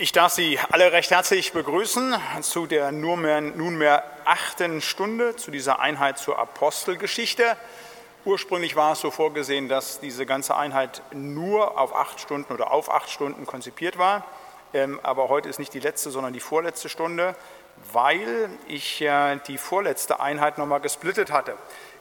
Ich darf Sie alle recht herzlich begrüßen zu der nunmehr, nunmehr achten Stunde, zu dieser Einheit zur Apostelgeschichte. Ursprünglich war es so vorgesehen, dass diese ganze Einheit nur auf acht Stunden oder auf acht Stunden konzipiert war. Ähm, aber heute ist nicht die letzte, sondern die vorletzte Stunde, weil ich die vorletzte Einheit nochmal gesplittet hatte.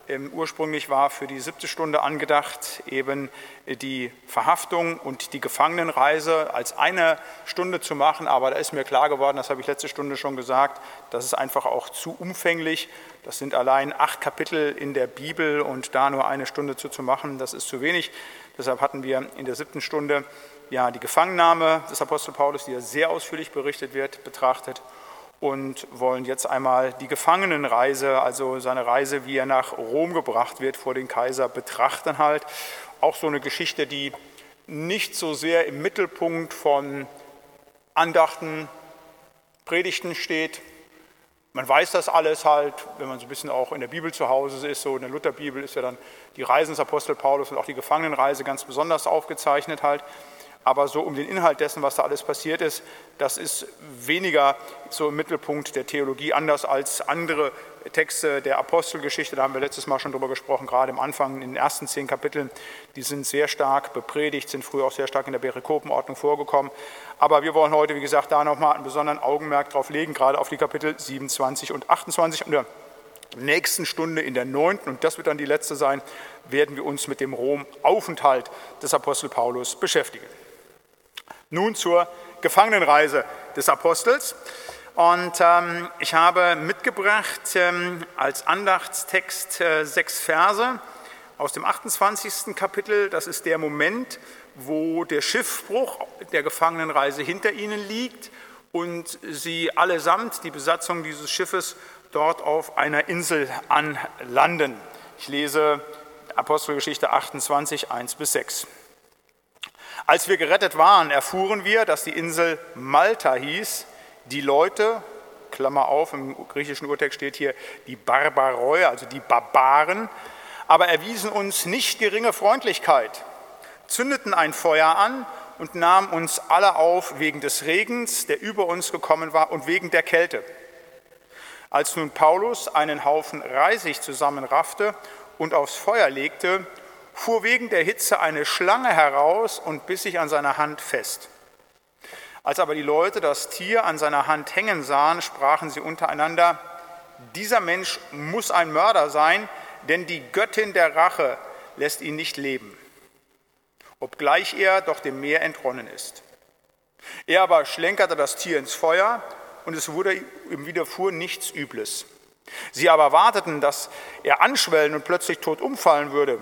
Ähm, ursprünglich war für die siebte Stunde angedacht, eben die Verhaftung und die Gefangenenreise als eine Stunde zu machen, aber da ist mir klar geworden, das habe ich letzte Stunde schon gesagt, das ist einfach auch zu umfänglich. Das sind allein acht Kapitel in der Bibel und da nur eine Stunde zu, zu machen, das ist zu wenig. Deshalb hatten wir in der siebten Stunde ja die Gefangennahme des Apostel Paulus, die ja sehr ausführlich berichtet wird, betrachtet und wollen jetzt einmal die Gefangenenreise, also seine Reise, wie er nach Rom gebracht wird vor den Kaiser, betrachten halt. Auch so eine Geschichte, die nicht so sehr im Mittelpunkt von Andachten, Predigten steht. Man weiß das alles halt, wenn man so ein bisschen auch in der Bibel zu Hause ist. So in der Lutherbibel ist ja dann die Reisen des Apostel Paulus und auch die Gefangenenreise ganz besonders aufgezeichnet halt aber so um den Inhalt dessen, was da alles passiert ist, das ist weniger so im Mittelpunkt der Theologie, anders als andere Texte der Apostelgeschichte, da haben wir letztes Mal schon drüber gesprochen, gerade im Anfang, in den ersten zehn Kapiteln, die sind sehr stark bepredigt, sind früher auch sehr stark in der Perikopenordnung vorgekommen. Aber wir wollen heute, wie gesagt, da nochmal einen besonderen Augenmerk drauf legen, gerade auf die Kapitel 27 und 28. Und der nächsten Stunde, in der neunten, und das wird dann die letzte sein, werden wir uns mit dem Rom-Aufenthalt des Apostel Paulus beschäftigen. Nun zur Gefangenenreise des Apostels. Und ähm, ich habe mitgebracht ähm, als Andachtstext äh, sechs Verse aus dem 28. Kapitel. Das ist der Moment, wo der Schiffbruch der Gefangenenreise hinter ihnen liegt und sie allesamt, die Besatzung dieses Schiffes, dort auf einer Insel anlanden. Ich lese Apostelgeschichte 28, 1 bis 6. Als wir gerettet waren, erfuhren wir, dass die Insel Malta hieß. Die Leute, Klammer auf, im griechischen Urtext steht hier die Barbaroi, also die Barbaren, aber erwiesen uns nicht geringe Freundlichkeit, zündeten ein Feuer an und nahmen uns alle auf wegen des Regens, der über uns gekommen war, und wegen der Kälte. Als nun Paulus einen Haufen Reisig zusammenraffte und aufs Feuer legte, fuhr wegen der Hitze eine Schlange heraus und biss sich an seiner Hand fest. Als aber die Leute das Tier an seiner Hand hängen sahen, sprachen sie untereinander, dieser Mensch muss ein Mörder sein, denn die Göttin der Rache lässt ihn nicht leben, obgleich er doch dem Meer entronnen ist. Er aber schlenkerte das Tier ins Feuer und es wurde ihm widerfuhr nichts Übles. Sie aber warteten, dass er anschwellen und plötzlich tot umfallen würde.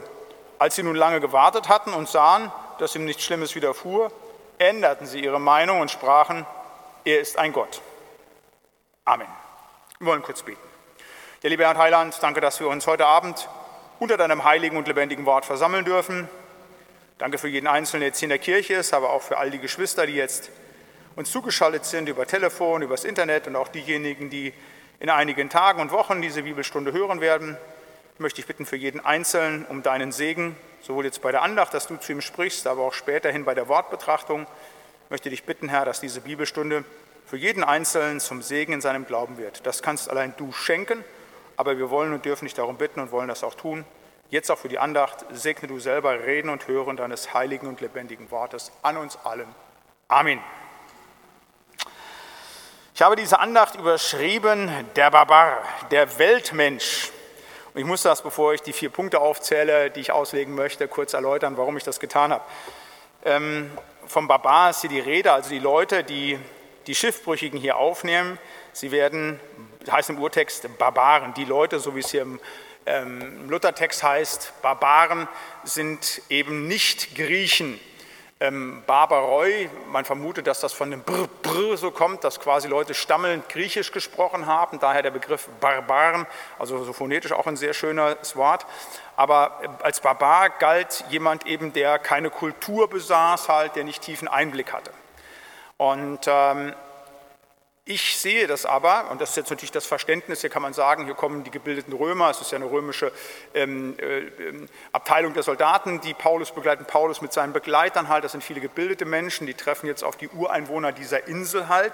Als sie nun lange gewartet hatten und sahen, dass ihm nichts Schlimmes widerfuhr, änderten sie ihre Meinung und sprachen, er ist ein Gott. Amen. Wir wollen kurz beten. Der liebe Herr Heiland, danke, dass wir uns heute Abend unter deinem heiligen und lebendigen Wort versammeln dürfen. Danke für jeden Einzelnen, der jetzt hier in der Kirche ist, aber auch für all die Geschwister, die jetzt uns zugeschaltet sind über Telefon, übers Internet und auch diejenigen, die in einigen Tagen und Wochen diese Bibelstunde hören werden möchte ich bitten für jeden Einzelnen um deinen Segen, sowohl jetzt bei der Andacht, dass du zu ihm sprichst, aber auch späterhin bei der Wortbetrachtung. Ich möchte dich bitten, Herr, dass diese Bibelstunde für jeden Einzelnen zum Segen in seinem Glauben wird. Das kannst allein du schenken, aber wir wollen und dürfen dich darum bitten und wollen das auch tun. Jetzt auch für die Andacht, segne du selber Reden und Hören deines heiligen und lebendigen Wortes an uns allen. Amen. Ich habe diese Andacht überschrieben, der Barbar, der Weltmensch. Und ich muss das, bevor ich die vier Punkte aufzähle, die ich auslegen möchte, kurz erläutern, warum ich das getan habe. Ähm, vom Barbar ist hier die Rede, also die Leute, die die Schiffbrüchigen hier aufnehmen. Sie werden, heißt im Urtext, Barbaren. Die Leute, so wie es hier im ähm, Luthertext heißt, Barbaren sind eben nicht Griechen. Ähm, Barbaroi, man vermutet, dass das von dem Brr, Brr so kommt, dass quasi Leute stammelnd Griechisch gesprochen haben, daher der Begriff Barbaren, also so phonetisch auch ein sehr schönes Wort. Aber äh, als Barbar galt jemand eben, der keine Kultur besaß, halt, der nicht tiefen Einblick hatte. Und ähm, Ich sehe das aber, und das ist jetzt natürlich das Verständnis, hier kann man sagen, hier kommen die gebildeten Römer, es ist ja eine römische ähm, äh, ähm, Abteilung der Soldaten, die Paulus begleiten, Paulus mit seinen Begleitern halt, das sind viele gebildete Menschen, die treffen jetzt auf die Ureinwohner dieser Insel halt,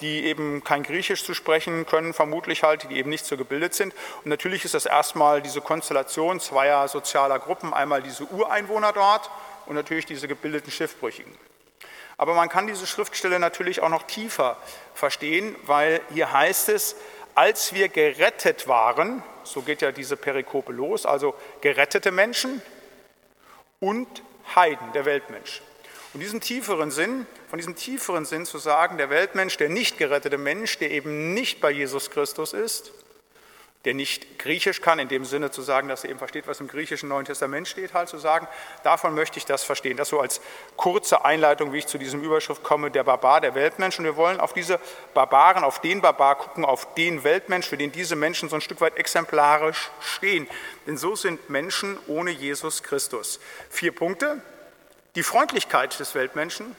die eben kein Griechisch zu sprechen können, vermutlich halt, die eben nicht so gebildet sind. Und natürlich ist das erstmal diese Konstellation zweier sozialer Gruppen, einmal diese Ureinwohner dort und natürlich diese gebildeten Schiffbrüchigen. Aber man kann diese Schriftstelle natürlich auch noch tiefer verstehen, weil hier heißt es, als wir gerettet waren, so geht ja diese Perikope los, also gerettete Menschen und Heiden, der Weltmensch. Und diesen tieferen Sinn, von diesem tieferen Sinn zu sagen, der Weltmensch, der nicht gerettete Mensch, der eben nicht bei Jesus Christus ist, der nicht Griechisch kann, in dem Sinne zu sagen, dass er eben versteht, was im griechischen Neuen Testament steht, halt zu sagen, davon möchte ich das verstehen. Das so als kurze Einleitung, wie ich zu diesem Überschrift komme, der Barbar, der Weltmensch. Und wir wollen auf diese Barbaren, auf den Barbar gucken, auf den Weltmensch, für den diese Menschen so ein Stück weit exemplarisch stehen. Denn so sind Menschen ohne Jesus Christus. Vier Punkte. Die Freundlichkeit des Weltmenschen,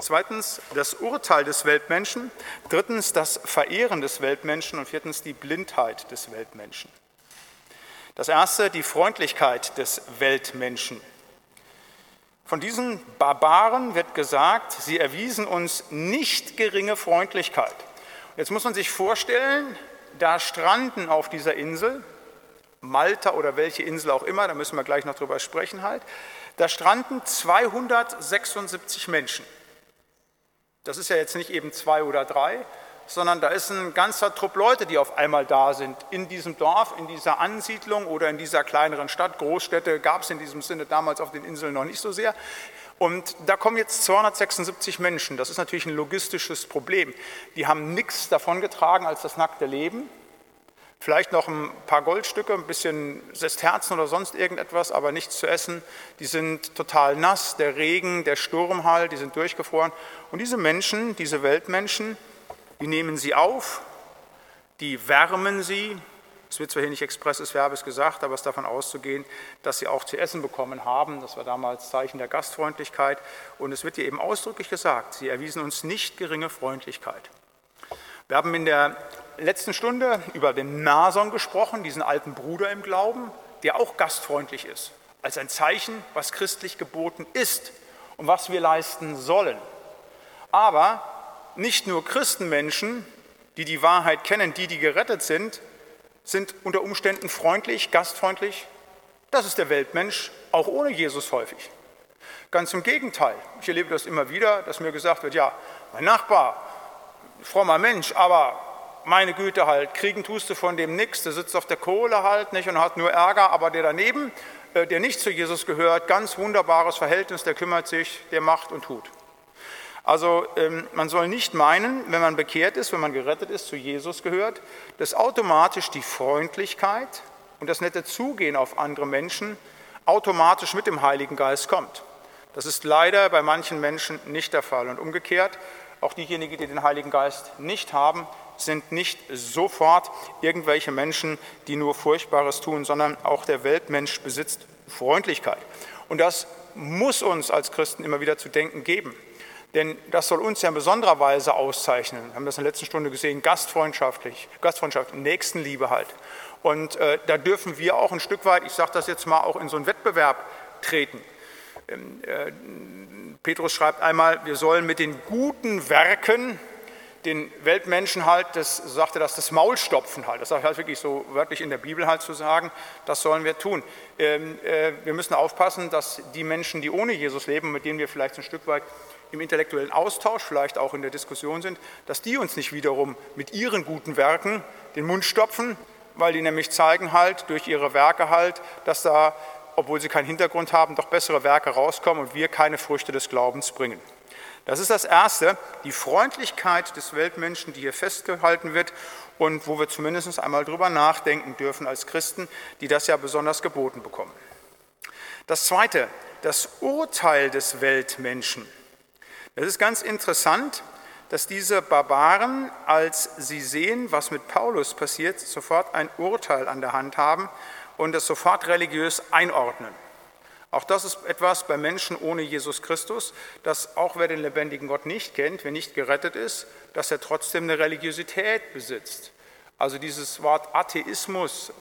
Zweitens das Urteil des Weltmenschen. Drittens das Verehren des Weltmenschen. Und viertens die Blindheit des Weltmenschen. Das erste, die Freundlichkeit des Weltmenschen. Von diesen Barbaren wird gesagt, sie erwiesen uns nicht geringe Freundlichkeit. Jetzt muss man sich vorstellen, da stranden auf dieser Insel, Malta oder welche Insel auch immer, da müssen wir gleich noch drüber sprechen halt, da stranden 276 Menschen. Das ist ja jetzt nicht eben zwei oder drei, sondern da ist ein ganzer Trupp Leute, die auf einmal da sind. In diesem Dorf, in dieser Ansiedlung oder in dieser kleineren Stadt. Großstädte gab es in diesem Sinne damals auf den Inseln noch nicht so sehr. Und da kommen jetzt 276 Menschen. Das ist natürlich ein logistisches Problem. Die haben nichts davon getragen als das nackte Leben. Vielleicht noch ein paar Goldstücke, ein bisschen Sesterzen oder sonst irgendetwas, aber nichts zu essen. Die sind total nass, der Regen, der Sturm halt, die sind durchgefroren. Und diese Menschen, diese Weltmenschen, die nehmen sie auf, die wärmen sie. Es wird zwar hier nicht expresses Verbes gesagt, aber es ist davon auszugehen, dass sie auch zu essen bekommen haben. Das war damals Zeichen der Gastfreundlichkeit. Und es wird hier eben ausdrücklich gesagt, sie erwiesen uns nicht geringe Freundlichkeit. Wir haben in der letzten Stunde über den Nason gesprochen, diesen alten Bruder im Glauben, der auch gastfreundlich ist, als ein Zeichen, was christlich geboten ist und was wir leisten sollen. Aber nicht nur Christenmenschen, die die Wahrheit kennen, die, die gerettet sind, sind unter Umständen freundlich, gastfreundlich. Das ist der Weltmensch, auch ohne Jesus häufig. Ganz im Gegenteil. Ich erlebe das immer wieder, dass mir gesagt wird, ja, mein Nachbar, frommer Mensch, aber meine Güte halt, kriegen tust du von dem nichts, der sitzt auf der Kohle halt nicht und hat nur Ärger, aber der daneben, äh, der nicht zu Jesus gehört, ganz wunderbares Verhältnis, der kümmert sich, der macht und tut. Also ähm, man soll nicht meinen, wenn man bekehrt ist, wenn man gerettet ist, zu Jesus gehört, dass automatisch die Freundlichkeit und das nette Zugehen auf andere Menschen automatisch mit dem Heiligen Geist kommt. Das ist leider bei manchen Menschen nicht der Fall. Und umgekehrt, auch diejenigen, die den Heiligen Geist nicht haben, sind nicht sofort irgendwelche Menschen, die nur Furchtbares tun, sondern auch der Weltmensch besitzt Freundlichkeit. Und das muss uns als Christen immer wieder zu denken geben. Denn das soll uns ja in besonderer Weise auszeichnen. Wir haben das in der letzten Stunde gesehen, gastfreundschaftlich, Gastfreundschaft, Nächstenliebe halt. Und äh, da dürfen wir auch ein Stück weit, ich sage das jetzt mal, auch in so einen Wettbewerb treten. Ähm, äh, Petrus schreibt einmal, wir sollen mit den guten Werken den Weltmenschen halt, das sagte das, das Maul stopfen halt. Das ist halt wirklich so wörtlich in der Bibel halt zu sagen, das sollen wir tun. Ähm, äh, wir müssen aufpassen, dass die Menschen, die ohne Jesus leben, mit denen wir vielleicht ein Stück weit im intellektuellen Austausch, vielleicht auch in der Diskussion sind, dass die uns nicht wiederum mit ihren guten Werken den Mund stopfen, weil die nämlich zeigen halt durch ihre Werke halt, dass da, obwohl sie keinen Hintergrund haben, doch bessere Werke rauskommen und wir keine Früchte des Glaubens bringen. Das ist das Erste, die Freundlichkeit des Weltmenschen, die hier festgehalten wird und wo wir zumindest einmal drüber nachdenken dürfen als Christen, die das ja besonders geboten bekommen. Das Zweite, das Urteil des Weltmenschen. Es ist ganz interessant, dass diese Barbaren, als sie sehen, was mit Paulus passiert, sofort ein Urteil an der Hand haben und es sofort religiös einordnen. Auch das ist etwas bei Menschen ohne Jesus Christus, dass auch wer den lebendigen Gott nicht kennt, wer nicht gerettet ist, dass er trotzdem eine Religiosität besitzt. Also dieses Wort Atheismus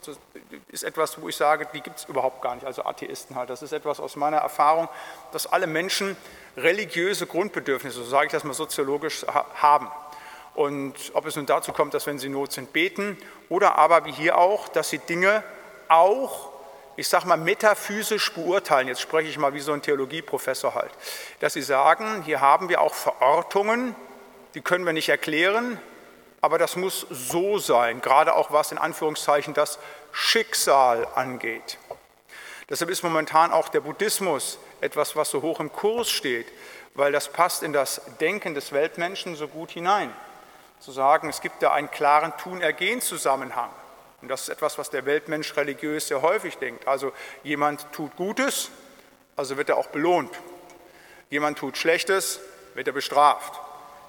ist etwas, wo ich sage, die gibt es überhaupt gar nicht, also Atheisten halt. Das ist etwas aus meiner Erfahrung, dass alle Menschen religiöse Grundbedürfnisse, so sage ich das mal soziologisch, haben. Und ob es nun dazu kommt, dass wenn sie Not sind, beten oder aber wie hier auch, dass sie Dinge auch, ich sage mal, metaphysisch beurteilen. Jetzt spreche ich mal wie so ein Theologieprofessor halt. Dass sie sagen, hier haben wir auch Verortungen, die können wir nicht erklären, aber das muss so sein, gerade auch was in Anführungszeichen das Schicksal angeht. Deshalb ist momentan auch der Buddhismus etwas, was so hoch im Kurs steht, weil das passt in das Denken des Weltmenschen so gut hinein. Zu sagen, es gibt da einen klaren Tun-Ergehen-Zusammenhang. Und das ist etwas, was der Weltmensch religiös sehr häufig denkt. Also jemand tut Gutes, also wird er auch belohnt. Jemand tut Schlechtes, wird er bestraft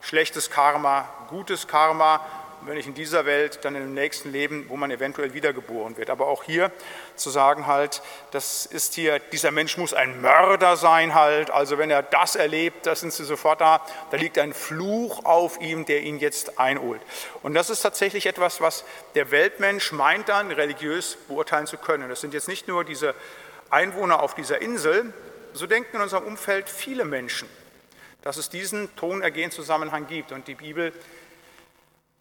schlechtes Karma, gutes Karma, wenn nicht in dieser Welt, dann im nächsten Leben, wo man eventuell wiedergeboren wird. Aber auch hier zu sagen halt, das ist hier, dieser Mensch muss ein Mörder sein halt, also wenn er das erlebt, da sind sie sofort da, da liegt ein Fluch auf ihm, der ihn jetzt einholt. Und das ist tatsächlich etwas, was der Weltmensch meint dann, religiös beurteilen zu können. Das sind jetzt nicht nur diese Einwohner auf dieser Insel, so denken in unserem Umfeld viele Menschen dass es diesen Tonergehen-Zusammenhang gibt. Und die Bibel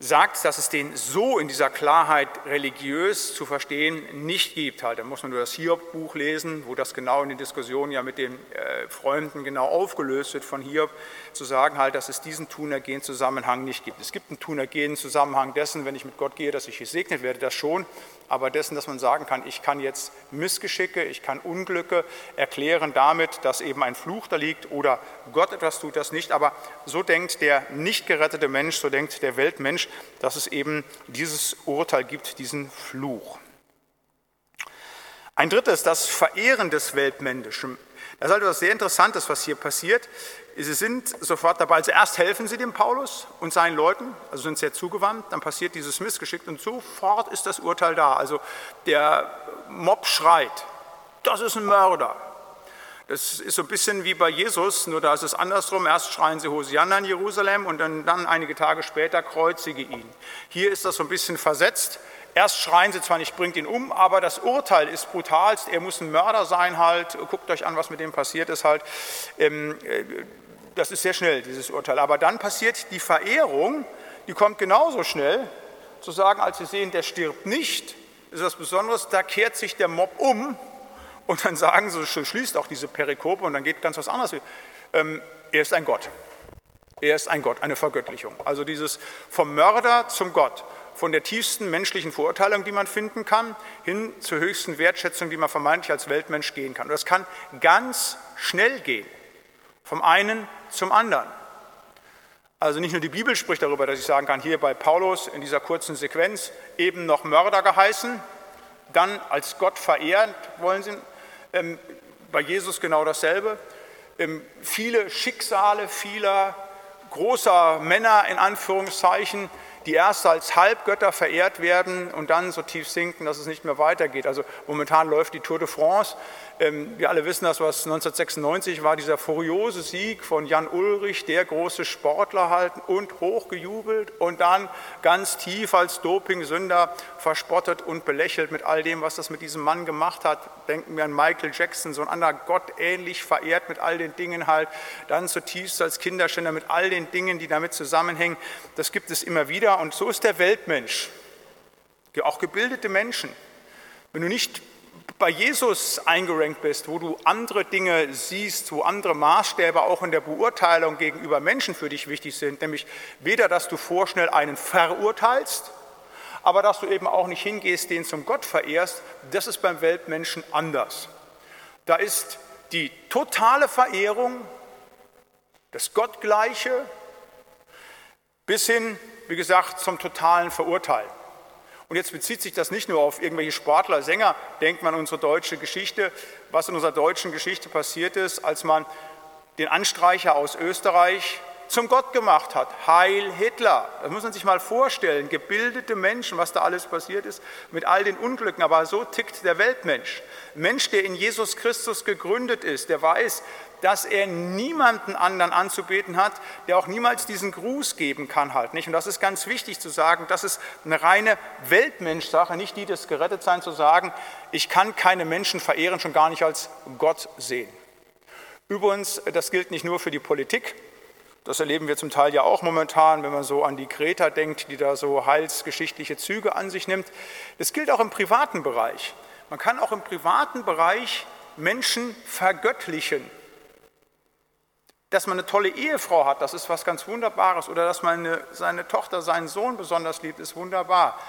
sagt, dass es den so in dieser Klarheit religiös zu verstehen nicht gibt. Halt, da muss man nur das Hiob-Buch lesen, wo das genau in den Diskussionen ja mit den äh, Freunden genau aufgelöst wird von Hiob, zu sagen halt, dass es diesen Tunergehen-Zusammenhang nicht gibt. Es gibt einen Tunergehen-Zusammenhang dessen, wenn ich mit Gott gehe, dass ich gesegnet werde, das schon, aber dessen, dass man sagen kann, ich kann jetzt Missgeschicke, ich kann Unglücke erklären damit, dass eben ein Fluch da liegt oder Gott etwas tut das nicht. Aber so denkt der nicht gerettete Mensch, so denkt der Weltmensch, dass es eben dieses Urteil gibt, diesen Fluch. Ein drittes, das Verehren des Weltmenschen. Das ist also etwas sehr Interessantes, was hier passiert. Sie sind sofort dabei. Also helfen sie dem Paulus und seinen Leuten, also sind sehr zugewandt, dann passiert dieses Missgeschick und sofort ist das Urteil da. Also der Mob schreit, das ist ein Mörder. Das ist so ein bisschen wie bei Jesus, nur da ist es andersrum. Erst schreien sie Hosianna in Jerusalem und dann, dann einige Tage später kreuzige ihn. Hier ist das so ein bisschen versetzt. Erst schreien sie zwar nicht, bringt ihn um, aber das Urteil ist brutalst. Er muss ein Mörder sein halt. Guckt euch an, was mit dem passiert ist halt. Das ist sehr schnell, dieses Urteil. Aber dann passiert die Verehrung, die kommt genauso schnell, zu sagen, als sie sehen, der stirbt nicht, ist das Besonderes, da kehrt sich der Mob um und dann sagen sie, schließt auch diese Perikope und dann geht ganz was anderes. Ähm, er ist ein Gott. Er ist ein Gott, eine Vergöttlichung. Also dieses vom Mörder zum Gott von der tiefsten menschlichen Verurteilung, die man finden kann, hin zur höchsten Wertschätzung, die man vermeintlich als Weltmensch gehen kann. Und das kann ganz schnell gehen, vom einen zum anderen. Also nicht nur die Bibel spricht darüber, dass ich sagen kann, hier bei Paulus in dieser kurzen Sequenz eben noch Mörder geheißen, dann als Gott verehrt wollen sie, ähm, bei Jesus genau dasselbe. Ähm, viele Schicksale vieler großer Männer in Anführungszeichen, die erst als Halbgötter verehrt werden und dann so tief sinken, dass es nicht mehr weitergeht. Also momentan läuft die Tour de France. Ähm, wir alle wissen das, was 1996 war, dieser furiose Sieg von Jan Ulrich, der große Sportler halten und hochgejubelt und dann ganz tief als Dopingsünder verspottet und belächelt mit all dem, was das mit diesem Mann gemacht hat. Denken wir an Michael Jackson, so ein anderer Gott ähnlich verehrt mit all den Dingen halt, dann zutiefst als Kinderschänder mit all den Dingen, die damit zusammenhängen. Das gibt es immer wieder und so ist der Weltmensch. Auch gebildete Menschen. Wenn du nicht bei Jesus eingerankt bist, wo du andere Dinge siehst, wo andere Maßstäbe auch in der Beurteilung gegenüber Menschen für dich wichtig sind, nämlich weder, dass du vorschnell einen verurteilst, aber dass du eben auch nicht hingehst, den zum Gott verehrst, das ist beim Weltmenschen anders. Da ist die totale Verehrung, das Gottgleiche, bis hin wie gesagt, zum totalen Verurteilen. Und jetzt bezieht sich das nicht nur auf irgendwelche Sportler, Sänger, denkt man an unsere deutsche Geschichte, was in unserer deutschen Geschichte passiert ist, als man den Anstreicher aus Österreich zum Gott gemacht hat. Heil Hitler. Das muss man sich mal vorstellen. Gebildete Menschen, was da alles passiert ist, mit all den Unglücken. Aber so tickt der Weltmensch. Mensch, der in Jesus Christus gegründet ist, der weiß, dass er niemanden anderen anzubeten hat, der auch niemals diesen Gruß geben kann halt nicht. Und das ist ganz wichtig zu sagen, das ist eine reine Weltmenschsache, nicht die des Gerettetseins zu sagen, ich kann keine Menschen verehren, schon gar nicht als Gott sehen. Übrigens, das gilt nicht nur für die Politik, das erleben wir zum Teil ja auch momentan, wenn man so an die Greta denkt, die da so heilsgeschichtliche Züge an sich nimmt. Das gilt auch im privaten Bereich. Man kann auch im privaten Bereich Menschen vergöttlichen dass man eine tolle Ehefrau hat, das ist was ganz Wunderbares. Oder dass man eine, seine Tochter, seinen Sohn besonders liebt, ist wunderbar.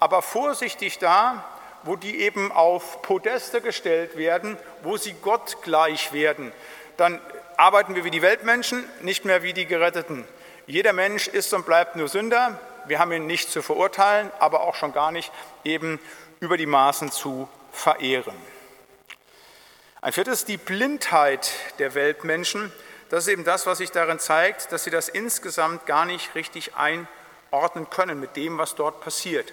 Aber vorsichtig da, wo die eben auf Podeste gestellt werden, wo sie Gott gleich werden. Dann arbeiten wir wie die Weltmenschen, nicht mehr wie die Geretteten. Jeder Mensch ist und bleibt nur Sünder. Wir haben ihn nicht zu verurteilen, aber auch schon gar nicht eben über die Maßen zu verehren. Ein viertes, die Blindheit der Weltmenschen. Das ist eben das, was sich darin zeigt, dass sie das insgesamt gar nicht richtig einordnen können mit dem, was dort passiert.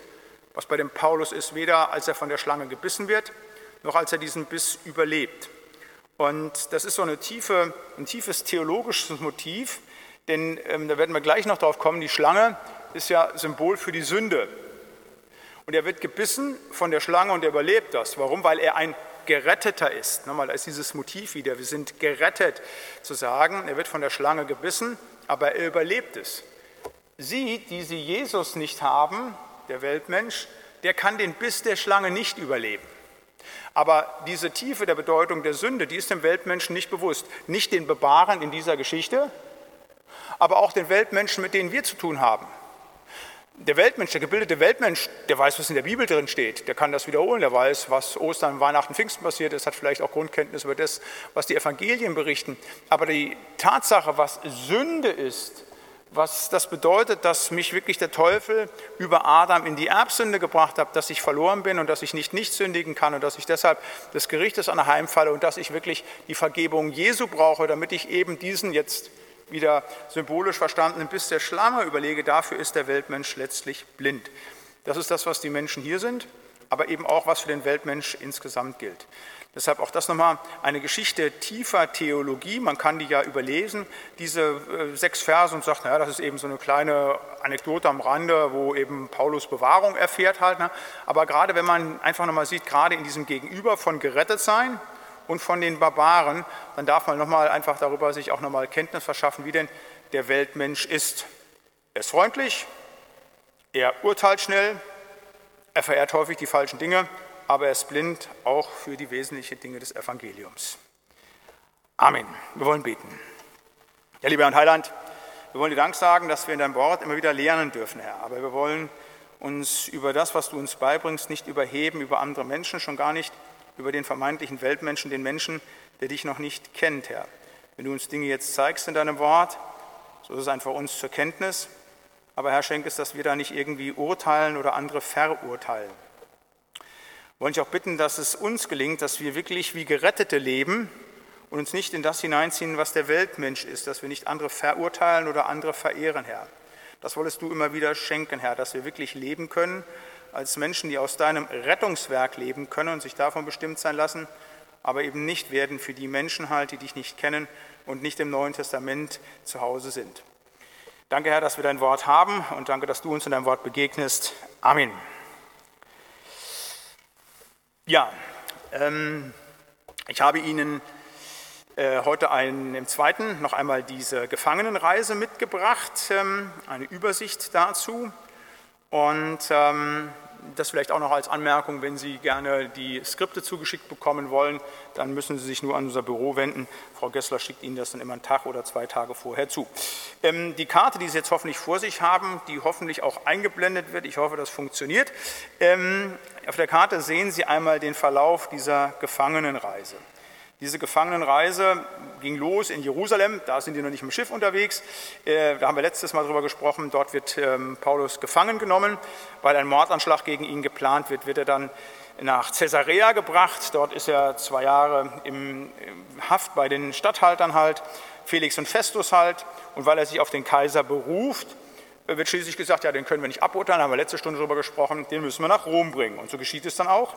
Was bei dem Paulus ist, weder als er von der Schlange gebissen wird, noch als er diesen Biss überlebt. Und das ist so eine tiefe, ein tiefes theologisches Motiv, denn ähm, da werden wir gleich noch drauf kommen, die Schlange ist ja Symbol für die Sünde. Und er wird gebissen von der Schlange und er überlebt das. Warum? Weil er ein Geretteter ist. Nochmal, da ist dieses Motiv wieder, wir sind gerettet zu sagen, er wird von der Schlange gebissen, aber er überlebt es. Sie, die sie Jesus nicht haben, der Weltmensch, der kann den Biss der Schlange nicht überleben. Aber diese Tiefe der Bedeutung der Sünde, die ist dem Weltmenschen nicht bewusst. Nicht den Bewahren in dieser Geschichte, aber auch den Weltmenschen, mit denen wir zu tun haben. Der Weltmensch, der gebildete Weltmensch, der weiß, was in der Bibel drin steht. Der kann das wiederholen. Der weiß, was Ostern, Weihnachten, Pfingsten passiert ist, hat vielleicht auch Grundkenntnis über das, was die Evangelien berichten. Aber die Tatsache, was Sünde ist, was das bedeutet, dass mich wirklich der Teufel über Adam in die Erbsünde gebracht hat, dass ich verloren bin und dass ich nicht nicht sündigen kann und dass ich deshalb des Gerichtes anheimfalle und dass ich wirklich die Vergebung Jesu brauche, damit ich eben diesen jetzt wieder symbolisch verstanden, bis der Schlange überlege, dafür ist der Weltmensch letztlich blind. Das ist das, was die Menschen hier sind, aber eben auch, was für den Weltmensch insgesamt gilt. Deshalb auch das nochmal eine Geschichte tiefer Theologie. Man kann die ja überlesen, diese äh, sechs Verse und sagt, naja, das ist eben so eine kleine Anekdote am Rande, wo eben Paulus Bewahrung erfährt halt. Ne? Aber gerade wenn man einfach nochmal sieht, gerade in diesem Gegenüber von gerettet sein, und von den Barbaren, dann darf man nochmal einfach darüber sich auch nochmal Kenntnis verschaffen, wie denn der Weltmensch ist. Er ist freundlich, er urteilt schnell, er verehrt häufig die falschen Dinge, aber er ist blind auch für die wesentlichen Dinge des Evangeliums. Amen. Wir wollen beten. Ja, lieber Herr Heiland, wir wollen dir Dank sagen, dass wir in deinem Wort immer wieder lernen dürfen, Herr. Aber wir wollen uns über das, was du uns beibringst, nicht überheben, über andere Menschen, schon gar nicht über den vermeintlichen Weltmenschen, den Menschen, der dich noch nicht kennt, Herr. Wenn du uns Dinge jetzt zeigst in deinem Wort, so ist es einfach uns zur Kenntnis. Aber Herr, schenk es, dass wir da nicht irgendwie urteilen oder andere verurteilen. Wollen ich auch bitten, dass es uns gelingt, dass wir wirklich wie Gerettete leben und uns nicht in das hineinziehen, was der Weltmensch ist, dass wir nicht andere verurteilen oder andere verehren, Herr. Das wolltest du immer wieder schenken, Herr, dass wir wirklich leben können als Menschen, die aus deinem Rettungswerk leben können und sich davon bestimmt sein lassen, aber eben nicht werden für die Menschen halt, die dich nicht kennen und nicht im Neuen Testament zu Hause sind. Danke, Herr, dass wir dein Wort haben und danke, dass du uns in deinem Wort begegnest. Amen. Ja, ähm, ich habe Ihnen äh, heute einen, im zweiten noch einmal diese Gefangenenreise mitgebracht, ähm, eine Übersicht dazu. Und ähm, das vielleicht auch noch als Anmerkung, wenn Sie gerne die Skripte zugeschickt bekommen wollen, dann müssen Sie sich nur an unser Büro wenden. Frau Gessler schickt Ihnen das dann immer einen Tag oder zwei Tage vorher zu. Ähm, die Karte, die Sie jetzt hoffentlich vor sich haben, die hoffentlich auch eingeblendet wird, ich hoffe, das funktioniert. Ähm, auf der Karte sehen Sie einmal den Verlauf dieser Gefangenenreise. Diese Gefangenenreise ging los in Jerusalem, da sind die noch nicht im Schiff unterwegs. Äh, da haben wir letztes Mal drüber gesprochen. Dort wird ähm, Paulus gefangen genommen, weil ein Mordanschlag gegen ihn geplant wird, wird er dann nach Caesarea gebracht. Dort ist er zwei Jahre im Haft bei den Statthaltern halt. Felix und Festus halt. Und weil er sich auf den Kaiser beruft, wird schließlich gesagt, ja, den können wir nicht aburteilen, haben wir letzte Stunde darüber gesprochen, den müssen wir nach Rom bringen. Und so geschieht es dann auch,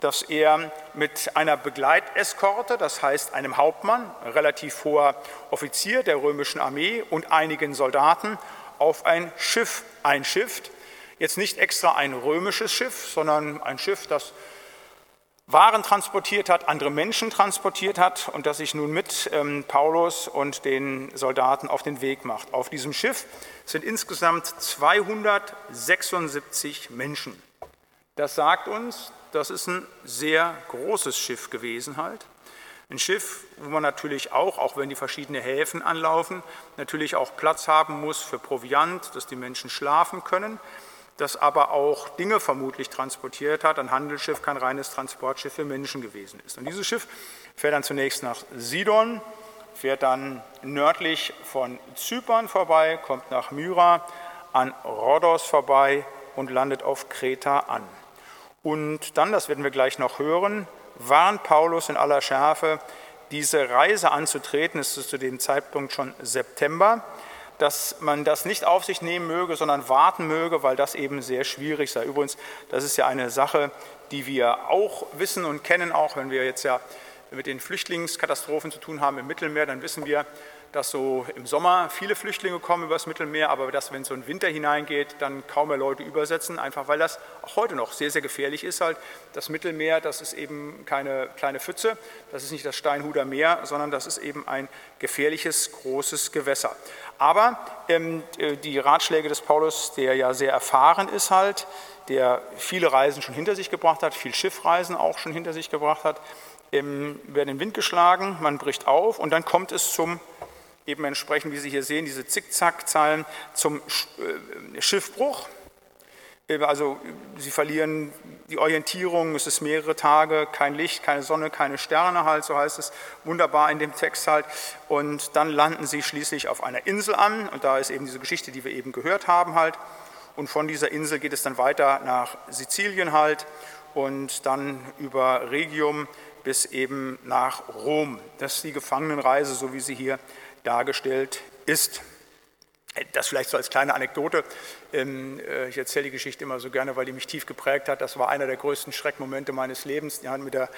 dass er mit einer Begleiteskorte, das heißt einem Hauptmann, relativ hoher Offizier der römischen Armee und einigen Soldaten auf ein Schiff einschifft. Jetzt nicht extra ein römisches Schiff, sondern ein Schiff, das waren transportiert hat, andere Menschen transportiert hat und das sich nun mit ähm, Paulus und den Soldaten auf den Weg macht. Auf diesem Schiff sind insgesamt 276 Menschen. Das sagt uns, das ist ein sehr großes Schiff gewesen halt. Ein Schiff, wo man natürlich auch, auch wenn die verschiedenen Häfen anlaufen, natürlich auch Platz haben muss für Proviant, dass die Menschen schlafen können das aber auch Dinge vermutlich transportiert hat. Ein Handelsschiff kein reines Transportschiff für Menschen gewesen ist. Und dieses Schiff fährt dann zunächst nach Sidon, fährt dann nördlich von Zypern vorbei, kommt nach Myra, an Rhodos vorbei und landet auf Kreta an. Und dann, das werden wir gleich noch hören, warnt Paulus in aller Schärfe, diese Reise anzutreten. Es ist zu dem Zeitpunkt schon September dass man das nicht auf sich nehmen möge, sondern warten möge, weil das eben sehr schwierig sei. Übrigens, das ist ja eine Sache, die wir auch wissen und kennen, auch wenn wir jetzt ja mit den Flüchtlingskatastrophen zu tun haben im Mittelmeer, dann wissen wir, dass so im Sommer viele Flüchtlinge kommen übers Mittelmeer, aber dass, wenn es so in Winter hineingeht, dann kaum mehr Leute übersetzen, einfach weil das auch heute noch sehr, sehr gefährlich ist. Halt. Das Mittelmeer, das ist eben keine kleine Pfütze, das ist nicht das Steinhuder Meer, sondern das ist eben ein gefährliches, großes Gewässer. Aber ähm, äh, die Ratschläge des Paulus, der ja sehr erfahren ist halt, der viele Reisen schon hinter sich gebracht hat, viel Schiffreisen auch schon hinter sich gebracht hat, ähm, werden in den Wind geschlagen, man bricht auf und dann kommt es zum eben entsprechend, wie Sie hier sehen, diese Zickzackzahlen zum äh, Schiffbruch. Äh, also sie verlieren die Orientierung, es ist mehrere Tage, kein Licht, keine Sonne, keine Sterne halt, so heißt es wunderbar in dem Text halt. Und dann landen sie schließlich auf einer Insel an und da ist eben diese Geschichte, die wir eben gehört haben halt. Und von dieser Insel geht es dann weiter nach Sizilien halt und dann über Regium bis eben nach Rom. Das ist die Gefangenenreise, so wie sie hier dargestellt ist. Das vielleicht so als kleine Anekdote. Ähm, äh, ich erzähle die Geschichte immer so gerne, weil die mich tief geprägt hat. Das war einer der größten Schreckmomente meines Lebens. Die hat mit der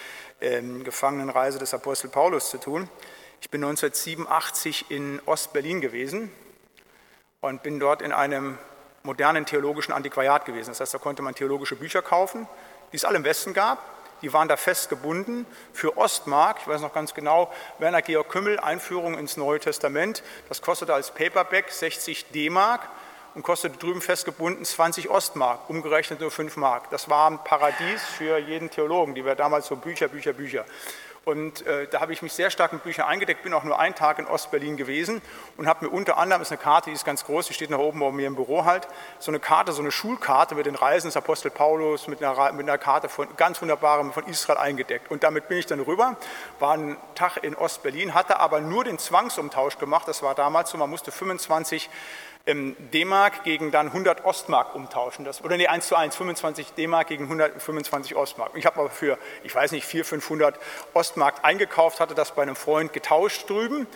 ähm, Gefangenenreise des Apostel Paulus zu tun. Ich bin 1987 in Ostberlin gewesen und bin dort in einem modernen theologischen Antiquariat gewesen. Das heißt, da konnte man theologische Bücher kaufen, die es alle im Westen gab die waren da fest gebunden. Für Ostmark, ich weiß noch ganz genau, Werner Georg Kümmel, Einführung ins Neue Testament, das kostete als Paperback 60 D-Mark und kostete drüben festgebunden 20 Ostmark, umgerechnet nur 5 Mark. Das war ein Paradies für jeden Theologen, die wir damals so Bücher, Bücher, Bücher. Und äh, da habe ich mich sehr stark mit Büchern eingedeckt, bin auch nur einen Tag in Ostberlin gewesen und habe mir unter anderem, ist eine Karte, die ist ganz groß, die steht nach oben bei mir im Büro halt, so eine Karte, so eine Schulkarte mit den Reisen des Apostel Paulus, mit einer, mit einer Karte von ganz wunderbarem von Israel eingedeckt. Und damit bin ich dann rüber, war einen Tag in Ostberlin, hatte aber nur den Zwangsumtausch gemacht, das war damals so, man musste 25 D-Mark gegen dann 100 Ostmark umtauschen. Das, oder nee, 1 zu 1, 25 D-Mark gegen 125 Ostmark. Ich habe aber für, ich weiß nicht, 400, 500 Ostmark eingekauft, hatte das bei einem Freund getauscht drüben.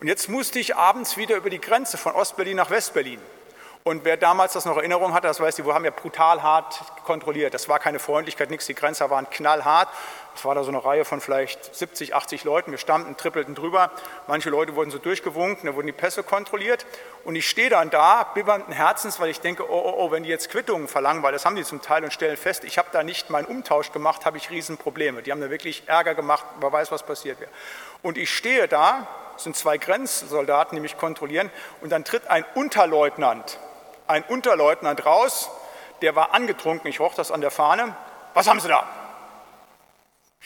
Und jetzt musste ich abends wieder über die Grenze von Ostberlin nach Westberlin. Und wer damals das noch Erinnerung hatte, das weiß, die haben ja brutal hart kontrolliert. Das war keine Freundlichkeit, nichts. Die Grenzer waren knallhart. Es war da so eine Reihe von vielleicht 70, 80 Leuten. Wir stammten, trippelten drüber. Manche Leute wurden so durchgewunken, da wurden die Pässe kontrolliert. Und ich stehe dann da, bibbernden Herzens, weil ich denke, oh, oh, oh, wenn die jetzt Quittungen verlangen, weil das haben die zum Teil und stellen fest, ich habe da nicht meinen Umtausch gemacht, habe ich Riesenprobleme. Die haben da wirklich Ärger gemacht, wer weiß, was passiert wäre. Und ich stehe da, es sind zwei Grenzsoldaten, die mich kontrollieren, und dann tritt ein Unterleutnant ein Unterleutnant raus, der war angetrunken, ich roch das an der Fahne. Was haben Sie da?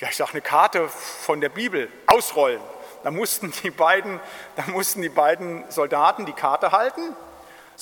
Ich sage, eine Karte von der Bibel, ausrollen. Da mussten die beiden, da mussten die beiden Soldaten die Karte halten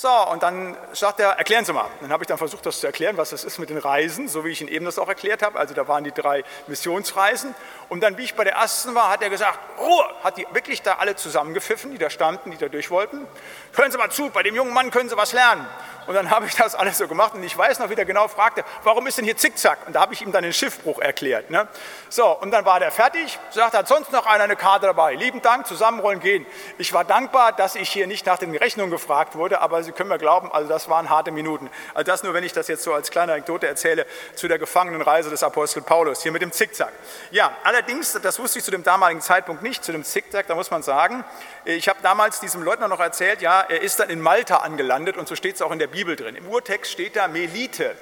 so, und dann sagt er, erklären Sie mal. Dann habe ich dann versucht, das zu erklären, was das ist mit den Reisen, so wie ich Ihnen eben das auch erklärt habe. Also da waren die drei Missionsreisen. Und dann, wie ich bei der ersten war, hat er gesagt, Ruhe, hat die wirklich da alle zusammengepfiffen, die da standen, die da durch wollten. Hören Sie mal zu, bei dem jungen Mann können Sie was lernen. Und dann habe ich das alles so gemacht und ich weiß noch, wie der genau fragte, warum ist denn hier Zickzack? Und da habe ich ihm dann den Schiffbruch erklärt. Ne? So, und dann war der fertig, sagt, hat sonst noch einer eine Karte dabei? Lieben Dank, zusammenrollen gehen. Ich war dankbar, dass ich hier nicht nach den Rechnungen gefragt wurde, aber Sie können mir glauben, also das waren harte Minuten. Also das nur, wenn ich das jetzt so als kleine Anekdote erzähle zu der Gefangenenreise des Apostel Paulus, hier mit dem Zickzack. Ja, allerdings, das wusste ich zu dem damaligen Zeitpunkt nicht, zu dem Zickzack, da muss man sagen, ich habe damals diesem Leutnant noch erzählt, ja, er ist dann in Malta angelandet und so steht es auch in der Bibel drin. Im Urtext steht da Melite.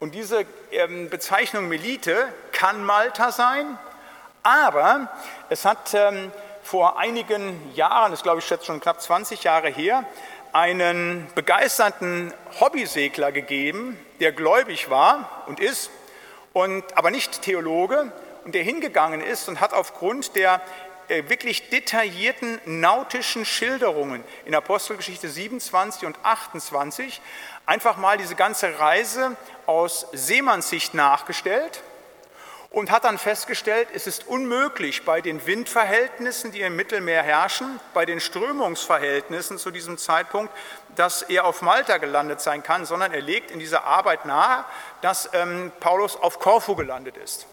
Und diese ähm, Bezeichnung Melite kann Malta sein, aber es hat ähm, vor einigen Jahren, das glaube ich jetzt schon knapp 20 Jahre her, einen begeisterten Hobbysegler gegeben, der gläubig war und ist, und, aber nicht Theologe, und der hingegangen ist und hat aufgrund der wirklich detaillierten nautischen Schilderungen in Apostelgeschichte 27 und 28 einfach mal diese ganze Reise aus Seemannssicht nachgestellt und hat dann festgestellt, es ist unmöglich bei den Windverhältnissen, die im Mittelmeer herrschen, bei den Strömungsverhältnissen zu diesem Zeitpunkt, dass er auf Malta gelandet sein kann, sondern er legt in dieser Arbeit nahe, dass ähm, Paulus auf Korfu gelandet ist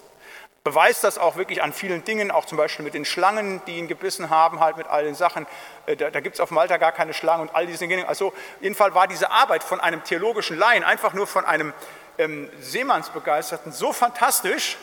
beweist das auch wirklich an vielen Dingen, auch zum Beispiel mit den Schlangen, die ihn gebissen haben, halt mit all den Sachen. Äh, da, da gibt es auf Malta gar keine Schlangen und all diese Dinge. Also jedenfalls war diese Arbeit von einem theologischen Laien, einfach nur von einem ähm, Seemannsbegeisterten, so fantastisch,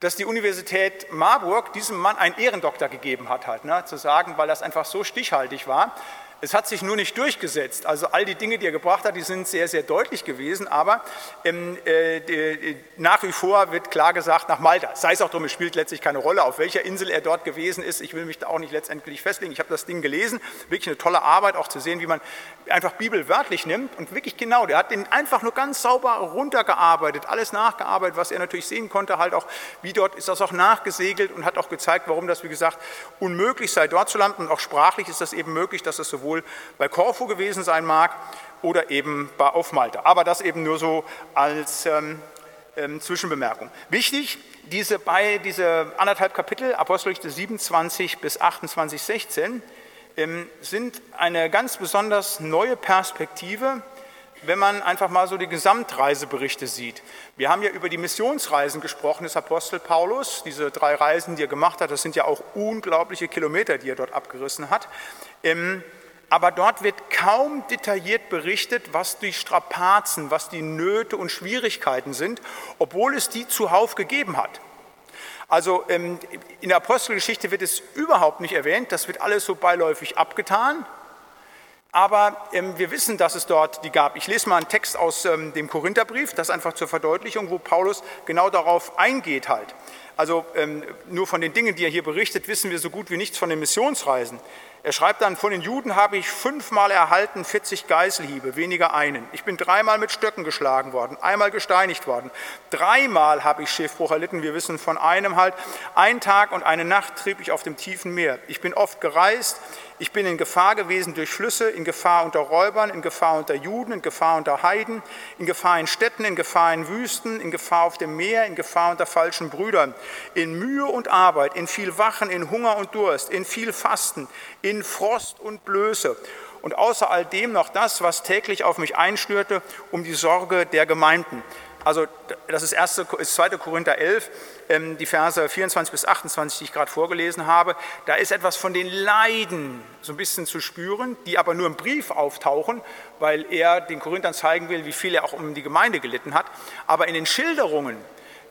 dass die Universität Marburg diesem Mann einen Ehrendoktor gegeben hat, halt, ne, zu sagen, weil das einfach so stichhaltig war. Es hat sich nur nicht durchgesetzt. Also all die Dinge, die er gebracht hat, die sind sehr, sehr deutlich gewesen. Aber ähm, äh, nach wie vor wird klar gesagt nach Malta. Sei es auch drum, es spielt letztlich keine Rolle, auf welcher Insel er dort gewesen ist. Ich will mich da auch nicht letztendlich festlegen. Ich habe das Ding gelesen. Wirklich eine tolle Arbeit, auch zu sehen, wie man einfach Bibel wörtlich nimmt. Und wirklich genau, der hat den einfach nur ganz sauber runtergearbeitet, alles nachgearbeitet, was er natürlich sehen konnte. Halt auch, wie dort ist das auch nachgesegelt und hat auch gezeigt, warum das, wie gesagt, unmöglich sei, dort zu landen. Und auch sprachlich ist das eben möglich, dass es sowohl sowohl bei Korfu gewesen sein mag oder eben auf Malta. Aber das eben nur so als ähm, ähm, Zwischenbemerkung. Wichtig, diese, bei, diese anderthalb Kapitel, Apostelgeschichte 27 bis 28, 16, ähm, sind eine ganz besonders neue Perspektive, wenn man einfach mal so die Gesamtreiseberichte sieht. Wir haben ja über die Missionsreisen gesprochen des Apostel Paulus, diese drei Reisen, die er gemacht hat, das sind ja auch unglaubliche Kilometer, die er dort abgerissen hat. Ähm, aber dort wird kaum detailliert berichtet, was die Strapazen, was die Nöte und Schwierigkeiten sind, obwohl es die zuhauf gegeben hat. Also ähm, in der Apostelgeschichte wird es überhaupt nicht erwähnt, das wird alles so beiläufig abgetan. Aber ähm, wir wissen, dass es dort die gab. Ich lese mal einen Text aus ähm, dem Korintherbrief, das einfach zur Verdeutlichung, wo Paulus genau darauf eingeht halt. Also nur von den Dingen, die er hier berichtet, wissen wir so gut wie nichts von den Missionsreisen. Er schreibt dann, von den Juden habe ich fünfmal erhalten 40 Geißelhiebe, weniger einen. Ich bin dreimal mit Stöcken geschlagen worden, einmal gesteinigt worden. Dreimal habe ich Schiffbruch erlitten, wir wissen von einem halt. Ein Tag und eine Nacht trieb ich auf dem tiefen Meer. Ich bin oft gereist, ich bin in Gefahr gewesen durch Flüsse, in Gefahr unter Räubern, in Gefahr unter Juden, in Gefahr unter Heiden, in Gefahr in Städten, in Gefahr in Wüsten, in Gefahr auf dem Meer, in Gefahr unter falschen Brüdern, in Mühe und Arbeit, in viel Wachen, in Hunger und Durst, in viel Fasten, in Frost und Blöße. Und außer all dem noch das, was täglich auf mich einstürte, um die Sorge der Gemeinden. Also das ist, erste, ist 2. Korinther 11, ähm, die Verse 24 bis 28, die ich gerade vorgelesen habe. Da ist etwas von den Leiden so ein bisschen zu spüren, die aber nur im Brief auftauchen, weil er den Korinthern zeigen will, wie viel er auch um die Gemeinde gelitten hat. Aber in den Schilderungen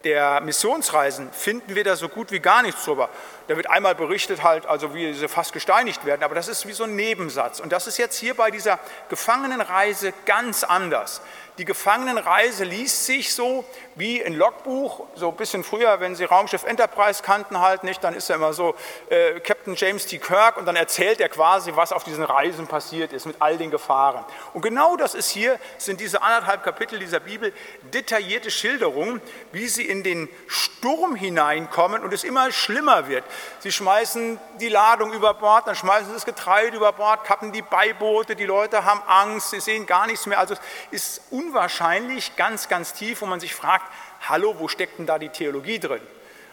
der Missionsreisen finden wir da so gut wie gar nichts drüber. Da wird einmal berichtet halt, also wie sie fast gesteinigt werden, aber das ist wie so ein Nebensatz. Und das ist jetzt hier bei dieser Gefangenenreise ganz anders. Die Gefangenenreise liest sich so wie ein Logbuch, so ein bisschen früher, wenn Sie Raumschiff Enterprise kannten halt nicht, dann ist er immer so äh, Captain James T. Kirk und dann erzählt er quasi, was auf diesen Reisen passiert ist mit all den Gefahren. Und genau das ist hier, sind diese anderthalb Kapitel dieser Bibel, detaillierte Schilderungen, wie sie in den Sturm hineinkommen und es immer schlimmer wird. Sie schmeißen die Ladung über Bord, dann schmeißen sie das Getreide über Bord, kappen die Beiboote, die Leute haben Angst, sie sehen gar nichts mehr. Also es ist unwahrscheinlich ganz, ganz tief, wo man sich fragt, hallo, wo steckt denn da die Theologie drin?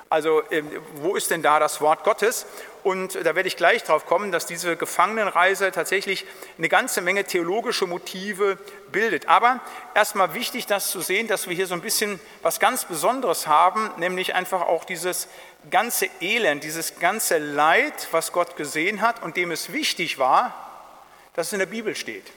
Also ähm, wo ist denn da das Wort Gottes? Und da werde ich gleich drauf kommen, dass diese Gefangenenreise tatsächlich eine ganze Menge theologische Motive bildet. Aber erstmal wichtig, das zu sehen, dass wir hier so ein bisschen was ganz Besonderes haben, nämlich einfach auch dieses ganze Elend, dieses ganze Leid, was Gott gesehen hat und dem es wichtig war, dass es in der Bibel steht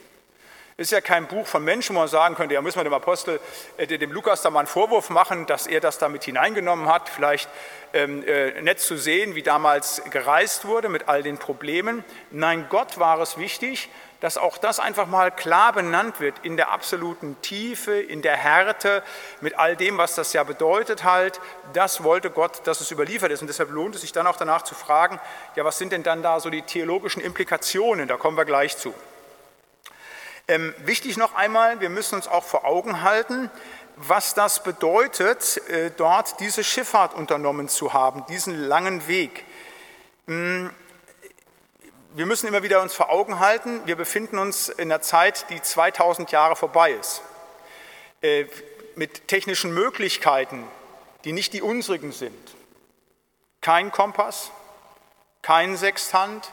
ist ja kein Buch von Menschen, wo man sagen könnte, ja, müssen wir dem Apostel, äh, dem Lukas da mal einen Vorwurf machen, dass er das damit hineingenommen hat. Vielleicht ähm, äh, nett zu sehen, wie damals gereist wurde mit all den Problemen. Nein, Gott war es wichtig, dass auch das einfach mal klar benannt wird in der absoluten Tiefe, in der Härte, mit all dem, was das ja bedeutet halt. Das wollte Gott, dass es überliefert ist. Und deshalb lohnt es sich dann auch danach zu fragen, ja, was sind denn dann da so die theologischen Implikationen? Da kommen wir gleich zu. Ähm, wichtig noch einmal, wir müssen uns auch vor Augen halten, was das bedeutet, äh, dort diese Schifffahrt unternommen zu haben, diesen langen Weg. Wir müssen immer wieder uns vor Augen halten, wir befinden uns in einer Zeit, die 2000 Jahre vorbei ist, äh, mit technischen Möglichkeiten, die nicht die unsrigen sind. Kein Kompass, kein Sextant,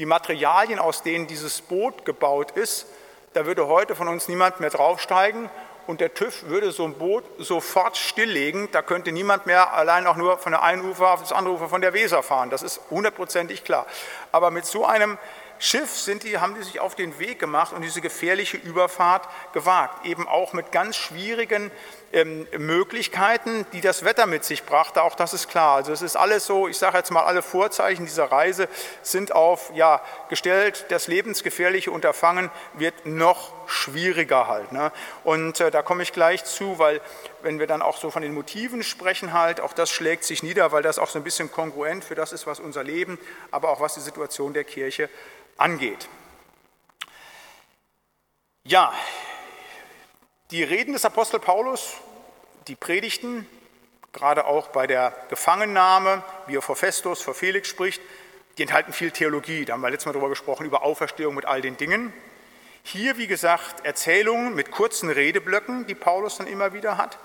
die Materialien, aus denen dieses Boot gebaut ist, da würde heute von uns niemand mehr draufsteigen und der TÜV würde so ein Boot sofort stilllegen. Da könnte niemand mehr allein auch nur von der einen Ufer auf das andere Ufer von der Weser fahren. Das ist hundertprozentig klar. Aber mit so einem Schiff sind die, haben die sich auf den Weg gemacht und diese gefährliche Überfahrt gewagt. Eben auch mit ganz schwierigen ähm, Möglichkeiten, die das Wetter mit sich brachte. Auch das ist klar. Also es ist alles so, ich sage jetzt mal, alle Vorzeichen dieser Reise sind auf ja, gestellt. Das lebensgefährliche Unterfangen wird noch schwieriger halt. Ne? Und äh, da komme ich gleich zu, weil wenn wir dann auch so von den Motiven sprechen halt, auch das schlägt sich nieder, weil das auch so ein bisschen kongruent für das ist, was unser Leben, aber auch was die Situation der Kirche angeht. Ja, die Reden des Apostel Paulus, die Predigten, gerade auch bei der Gefangennahme, wie er vor Festus, vor Felix spricht, die enthalten viel Theologie. Da haben wir letztes Mal darüber gesprochen, über Auferstehung mit all den Dingen. Hier, wie gesagt, Erzählungen mit kurzen Redeblöcken, die Paulus dann immer wieder hat,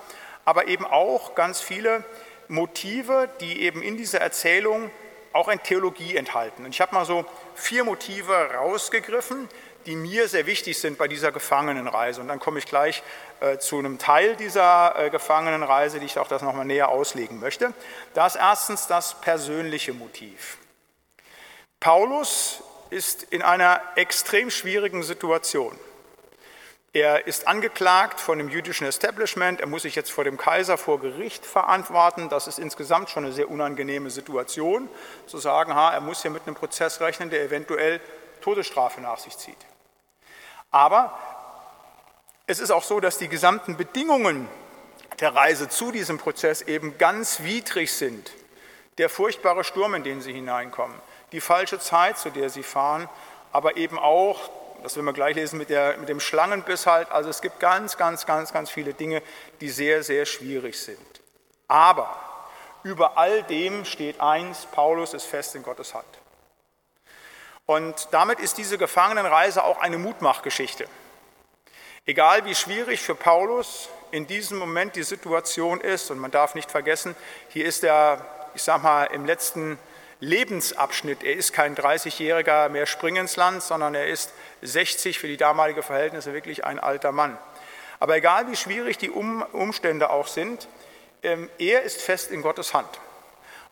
aber eben auch ganz viele Motive, die eben in dieser Erzählung auch in Theologie enthalten. Und ich habe mal so vier Motive rausgegriffen, die mir sehr wichtig sind bei dieser Gefangenenreise. Und dann komme ich gleich äh, zu einem Teil dieser äh, Gefangenenreise, die ich auch das nochmal näher auslegen möchte. Da ist erstens das persönliche Motiv. Paulus ist in einer extrem schwierigen Situation. Er ist angeklagt von dem jüdischen Establishment, er muss sich jetzt vor dem Kaiser vor Gericht verantworten. Das ist insgesamt schon eine sehr unangenehme Situation, zu sagen, ha, er muss hier mit einem Prozess rechnen, der eventuell Todesstrafe nach sich zieht. Aber es ist auch so, dass die gesamten Bedingungen der Reise zu diesem Prozess eben ganz widrig sind. Der furchtbare Sturm, in den sie hineinkommen, die falsche Zeit, zu der sie fahren, aber eben auch das werden wir gleich lesen mit, der, mit dem Schlangenbiss halt. Also es gibt ganz, ganz, ganz, ganz viele Dinge, die sehr, sehr schwierig sind. Aber über all dem steht eins, Paulus ist fest in Gottes Hand. Und damit ist diese Gefangenenreise auch eine Mutmachgeschichte. Egal wie schwierig für Paulus in diesem Moment die Situation ist, und man darf nicht vergessen, hier ist er, ich sag mal, im letzten Lebensabschnitt. Er ist kein 30-Jähriger mehr Springensland, sondern er ist 60 für die damalige Verhältnisse wirklich ein alter Mann. Aber egal wie schwierig die Umstände auch sind, ähm, er ist fest in Gottes Hand.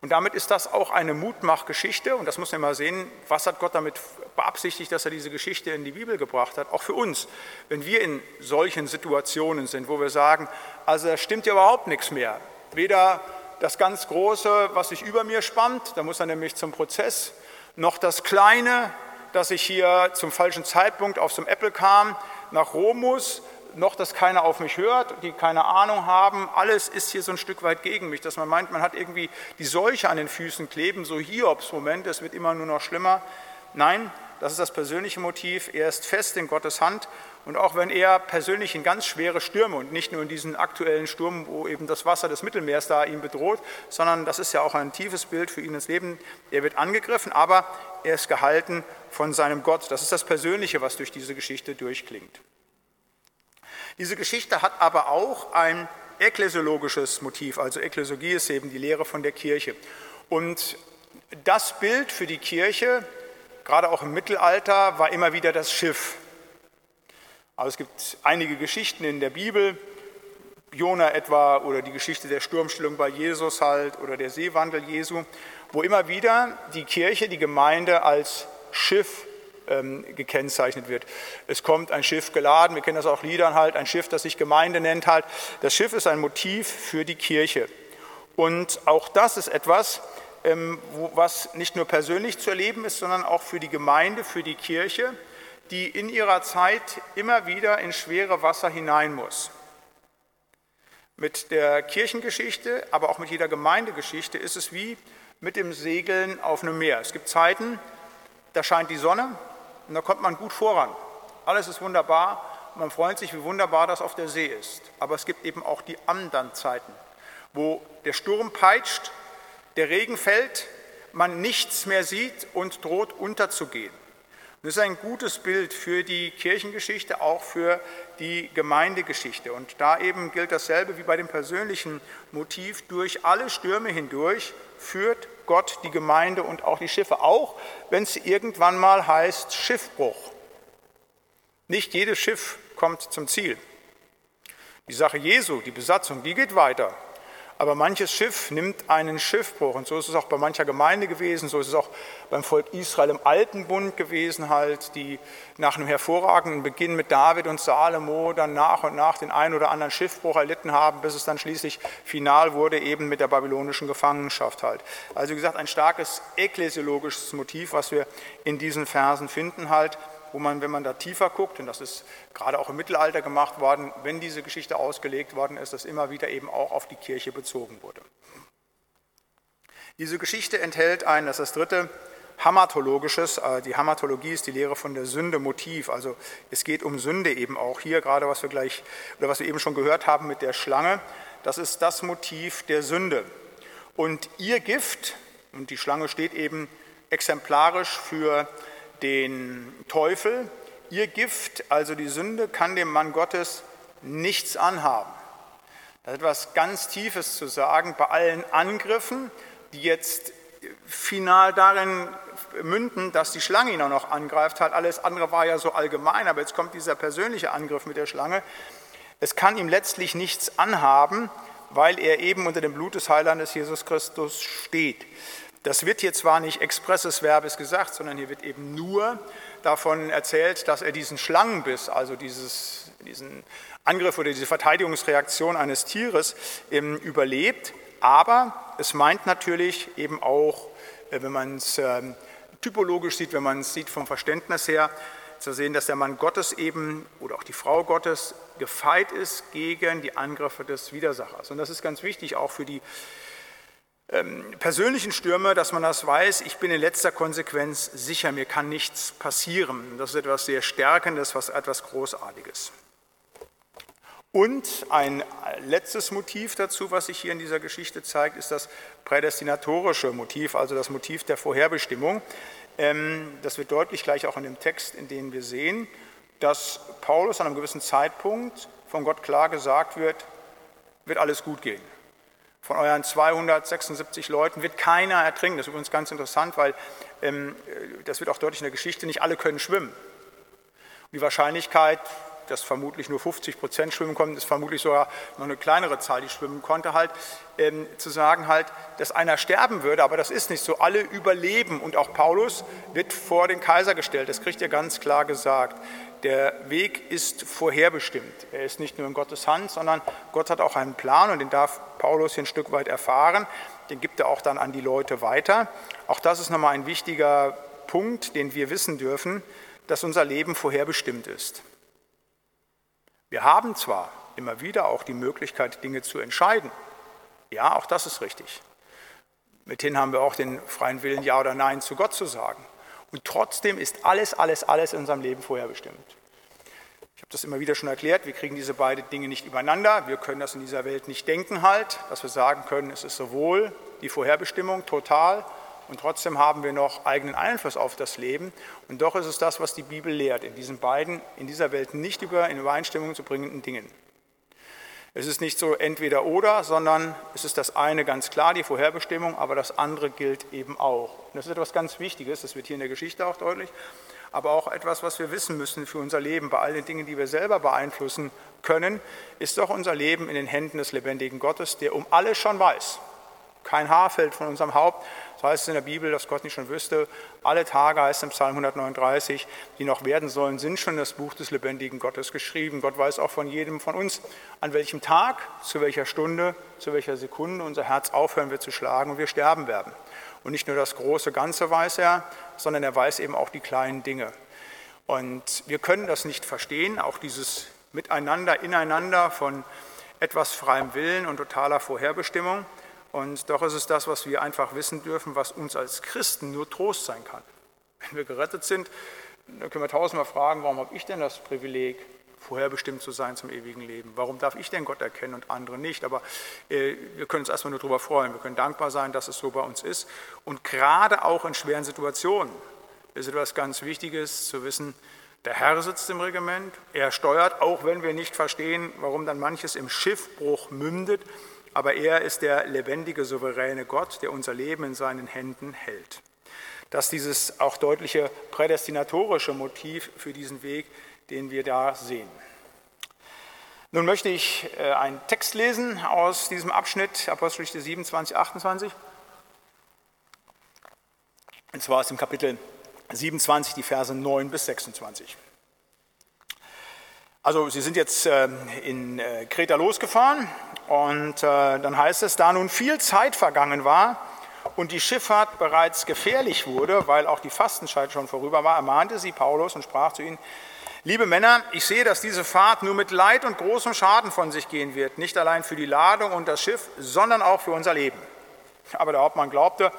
Und damit ist das auch eine Mutmachgeschichte. Und das muss man mal sehen, was hat Gott damit beabsichtigt, dass er diese Geschichte in die Bibel gebracht hat. Auch für uns, wenn wir in solchen Situationen sind, wo wir sagen, also da stimmt ja überhaupt nichts mehr. Weder das ganz Große, was sich über mir spannt, da muss er nämlich zum Prozess, noch das Kleine, dass ich hier zum falschen Zeitpunkt auf einem Apple kam, nach Rom muss, noch, dass keiner auf mich hört, die keine Ahnung haben. Alles ist hier so ein Stück weit gegen mich, dass man meint, man hat irgendwie die Seuche an den Füßen kleben, so Hiobs-Moment, es wird immer nur noch schlimmer. Nein, das ist das persönliche Motiv. Er ist fest in Gottes Hand. Und auch wenn er persönlich in ganz schwere Stürme und nicht nur in diesen aktuellen Sturm, wo eben das Wasser des Mittelmeers da ihn bedroht, sondern das ist ja auch ein tiefes Bild für ihn ins Leben. Er wird angegriffen, aber er ist gehalten von seinem Gott. Das ist das Persönliche, was durch diese Geschichte durchklingt. Diese Geschichte hat aber auch ein ekklesiologisches Motiv, also Ekklesiologie ist eben die Lehre von der Kirche. Und das Bild für die Kirche, gerade auch im Mittelalter, war immer wieder das Schiff. Also es gibt einige Geschichten in der Bibel, Jona etwa oder die Geschichte der Sturmstellung bei Jesus halt oder der Seewandel Jesu, wo immer wieder die Kirche, die Gemeinde als Schiff ähm, gekennzeichnet wird. Es kommt ein Schiff geladen, wir kennen das auch Liedern halt, ein Schiff, das sich Gemeinde nennt halt. Das Schiff ist ein Motiv für die Kirche. Und auch das ist etwas, ähm, wo, was nicht nur persönlich zu erleben ist, sondern auch für die Gemeinde, für die Kirche, die in ihrer Zeit immer wieder in schwere Wasser hinein muss. Mit der Kirchengeschichte, aber auch mit jeder Gemeindegeschichte ist es wie mit dem Segeln auf einem Meer. Es gibt Zeiten, da scheint die Sonne und da kommt man gut voran. Alles ist wunderbar, man freut sich, wie wunderbar das auf der See ist. Aber es gibt eben auch die anderen Zeiten, wo der Sturm peitscht, der Regen fällt, man nichts mehr sieht und droht unterzugehen. Das ist ein gutes Bild für die Kirchengeschichte, auch für die Gemeindegeschichte. Und da eben gilt dasselbe wie bei dem persönlichen Motiv. Durch alle Stürme hindurch führt Gott die Gemeinde und auch die Schiffe, auch wenn es irgendwann mal heißt Schiffbruch. Nicht jedes Schiff kommt zum Ziel. Die Sache Jesu, die Besatzung, die geht weiter. Aber manches Schiff nimmt einen Schiffbruch. Und so ist es auch bei mancher Gemeinde gewesen, so ist es auch beim Volk Israel im Alten Bund gewesen, halt, die nach einem hervorragenden Beginn mit David und Salomo dann nach und nach den einen oder anderen Schiffbruch erlitten haben, bis es dann schließlich final wurde, eben mit der babylonischen Gefangenschaft halt. Also wie gesagt, ein starkes ekklesiologisches Motiv, was wir in diesen Versen finden halt wo man, wenn man da tiefer guckt, und das ist gerade auch im Mittelalter gemacht worden, wenn diese Geschichte ausgelegt worden ist, dass immer wieder eben auch auf die Kirche bezogen wurde. Diese Geschichte enthält ein, das ist das dritte, Hamatologisches. Äh, die Hamatologie ist die Lehre von der Sünde Motiv. Also es geht um Sünde eben auch hier, gerade was wir gleich oder was wir eben schon gehört haben mit der Schlange. Das ist das Motiv der Sünde. Und ihr Gift, und die Schlange steht eben exemplarisch für den Teufel, ihr Gift, also die Sünde, kann dem Mann Gottes nichts anhaben. Das ist etwas ganz Tiefes zu sagen bei allen Angriffen, die jetzt final darin münden, dass die Schlange ihn auch noch angreift hat. Alles andere war ja so allgemein, aber jetzt kommt dieser persönliche Angriff mit der Schlange. Es kann ihm letztlich nichts anhaben, weil er eben unter dem Blut des Heilandes Jesus Christus steht. Das wird hier zwar nicht expresses Verbes gesagt, sondern hier wird eben nur davon erzählt, dass er diesen Schlangenbiss, also dieses, diesen Angriff oder diese Verteidigungsreaktion eines Tieres ähm, überlebt. Aber es meint natürlich eben auch, äh, wenn man es ähm, typologisch sieht, wenn man es sieht vom Verständnis her, zu sehen, dass der Mann Gottes eben oder auch die Frau Gottes gefeit ist gegen die Angriffe des Widersachers. Und das ist ganz wichtig auch für die ähm, persönlichen Stürme, dass man das weiß, ich bin in letzter Konsequenz sicher, mir kann nichts passieren. Das ist etwas sehr Stärkendes, was etwas Großartiges. Und ein letztes Motiv dazu, was sich hier in dieser Geschichte zeigt, ist das prädestinatorische Motiv, also das Motiv der Vorherbestimmung. Ähm, das wird deutlich gleich auch in dem Text, in dem wir sehen, dass Paulus an einem gewissen Zeitpunkt von Gott klar gesagt wird, wird alles gut gehen. Von euren 276 Leuten wird keiner ertrinken. Das ist übrigens ganz interessant, weil ähm, das wird auch deutlich in der Geschichte, nicht alle können schwimmen. Und die Wahrscheinlichkeit, dass vermutlich nur 50 Prozent schwimmen konnten, ist vermutlich sogar noch eine kleinere Zahl, die schwimmen konnte, halt ähm, zu sagen halt, dass einer sterben würde, aber das ist nicht so. Alle überleben und auch Paulus wird vor den Kaiser gestellt. Das kriegt er ganz klar gesagt. Der Weg ist vorherbestimmt. Er ist nicht nur in Gottes Hand, sondern Gott hat auch einen Plan und den darf Paulus hier ein Stück weit erfahren. Den gibt er auch dann an die Leute weiter. Auch das ist nochmal ein wichtiger Punkt, den wir wissen dürfen, dass unser Leben vorherbestimmt ist. Wir haben zwar immer wieder auch die Möglichkeit, Dinge zu entscheiden. Ja, auch das ist richtig. Mithin haben wir auch den freien Willen, Ja oder Nein zu Gott zu sagen. Und trotzdem ist alles, alles, alles in unserem Leben vorherbestimmt. Ich habe das immer wieder schon erklärt, wir kriegen diese beiden Dinge nicht übereinander. Wir können das in dieser Welt nicht denken halt, dass wir sagen können, es ist sowohl die Vorherbestimmung total und trotzdem haben wir noch eigenen Einfluss auf das Leben. Und doch ist es das, was die Bibel lehrt, in diesen beiden, in dieser Welt nicht über, in Übereinstimmung zu bringenden Dingen. Es ist nicht so entweder oder, sondern es ist das eine ganz klar, die Vorherbestimmung, aber das andere gilt eben auch. Und das ist etwas ganz Wichtiges, das wird hier in der Geschichte auch deutlich, aber auch etwas, was wir wissen müssen für unser Leben. Bei all den Dingen, die wir selber beeinflussen können, ist doch unser Leben in den Händen des lebendigen Gottes, der um alles schon weiß. Kein Haar fällt von unserem Haupt. So heißt es in der Bibel, dass Gott nicht schon wüsste. Alle Tage heißt im Psalm 139, die noch werden sollen, sind schon das Buch des lebendigen Gottes geschrieben. Gott weiß auch von jedem von uns, an welchem Tag, zu welcher Stunde, zu welcher Sekunde unser Herz aufhören wird zu schlagen und wir sterben werden. Und nicht nur das große Ganze weiß er, sondern er weiß eben auch die kleinen Dinge. Und wir können das nicht verstehen, auch dieses Miteinander, Ineinander von etwas freiem Willen und totaler Vorherbestimmung. Und doch ist es das, was wir einfach wissen dürfen, was uns als Christen nur Trost sein kann. Wenn wir gerettet sind, dann können wir tausendmal fragen, warum habe ich denn das Privileg, vorherbestimmt zu sein zum ewigen Leben? Warum darf ich denn Gott erkennen und andere nicht? Aber äh, wir können uns erstmal nur darüber freuen. Wir können dankbar sein, dass es so bei uns ist. Und gerade auch in schweren Situationen ist etwas ganz Wichtiges zu wissen, der Herr sitzt im Regiment, er steuert, auch wenn wir nicht verstehen, warum dann manches im Schiffbruch mündet aber er ist der lebendige, souveräne Gott, der unser Leben in seinen Händen hält. Das ist dieses auch deutliche prädestinatorische Motiv für diesen Weg, den wir da sehen. Nun möchte ich äh, einen Text lesen aus diesem Abschnitt, Apostelgeschichte 27, 28. Und zwar aus dem Kapitel 27, die Verse 9 bis 26. Also Sie sind jetzt ähm, in äh, Kreta losgefahren und äh, dann heißt es, da nun viel Zeit vergangen war und die Schifffahrt bereits gefährlich wurde, weil auch die Fastenzeit schon vorüber war, ermahnte sie Paulus und sprach zu ihnen, liebe Männer, ich sehe, dass diese Fahrt nur mit Leid und großem Schaden von sich gehen wird, nicht allein für die Ladung und das Schiff, sondern auch für unser Leben. Aber der Hauptmann glaubte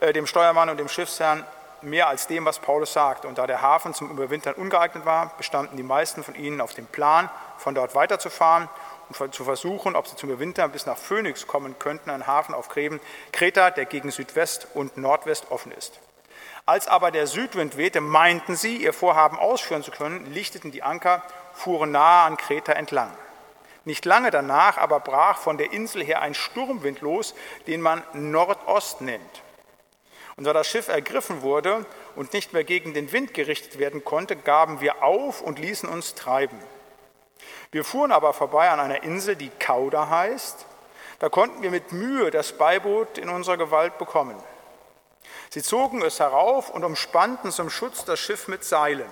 äh, dem Steuermann und dem Schiffsherrn, mehr als dem, was Paulus sagt. Und da der Hafen zum Überwintern ungeeignet war, bestanden die meisten von ihnen auf dem Plan, von dort weiterzufahren und zu versuchen, ob sie zum Überwintern bis nach Phoenix kommen könnten, ein Hafen auf Kreta, der gegen Südwest und Nordwest offen ist. Als aber der Südwind wehte, meinten sie, ihr Vorhaben ausführen zu können, lichteten die Anker, fuhren nahe an Kreta entlang. Nicht lange danach aber brach von der Insel her ein Sturmwind los, den man Nordost nennt. Und da das Schiff ergriffen wurde und nicht mehr gegen den Wind gerichtet werden konnte, gaben wir auf und ließen uns treiben. Wir fuhren aber vorbei an einer Insel, die Kauda heißt. Da konnten wir mit Mühe das Beiboot in unserer Gewalt bekommen. Sie zogen es herauf und umspannten zum Schutz das Schiff mit Seilen.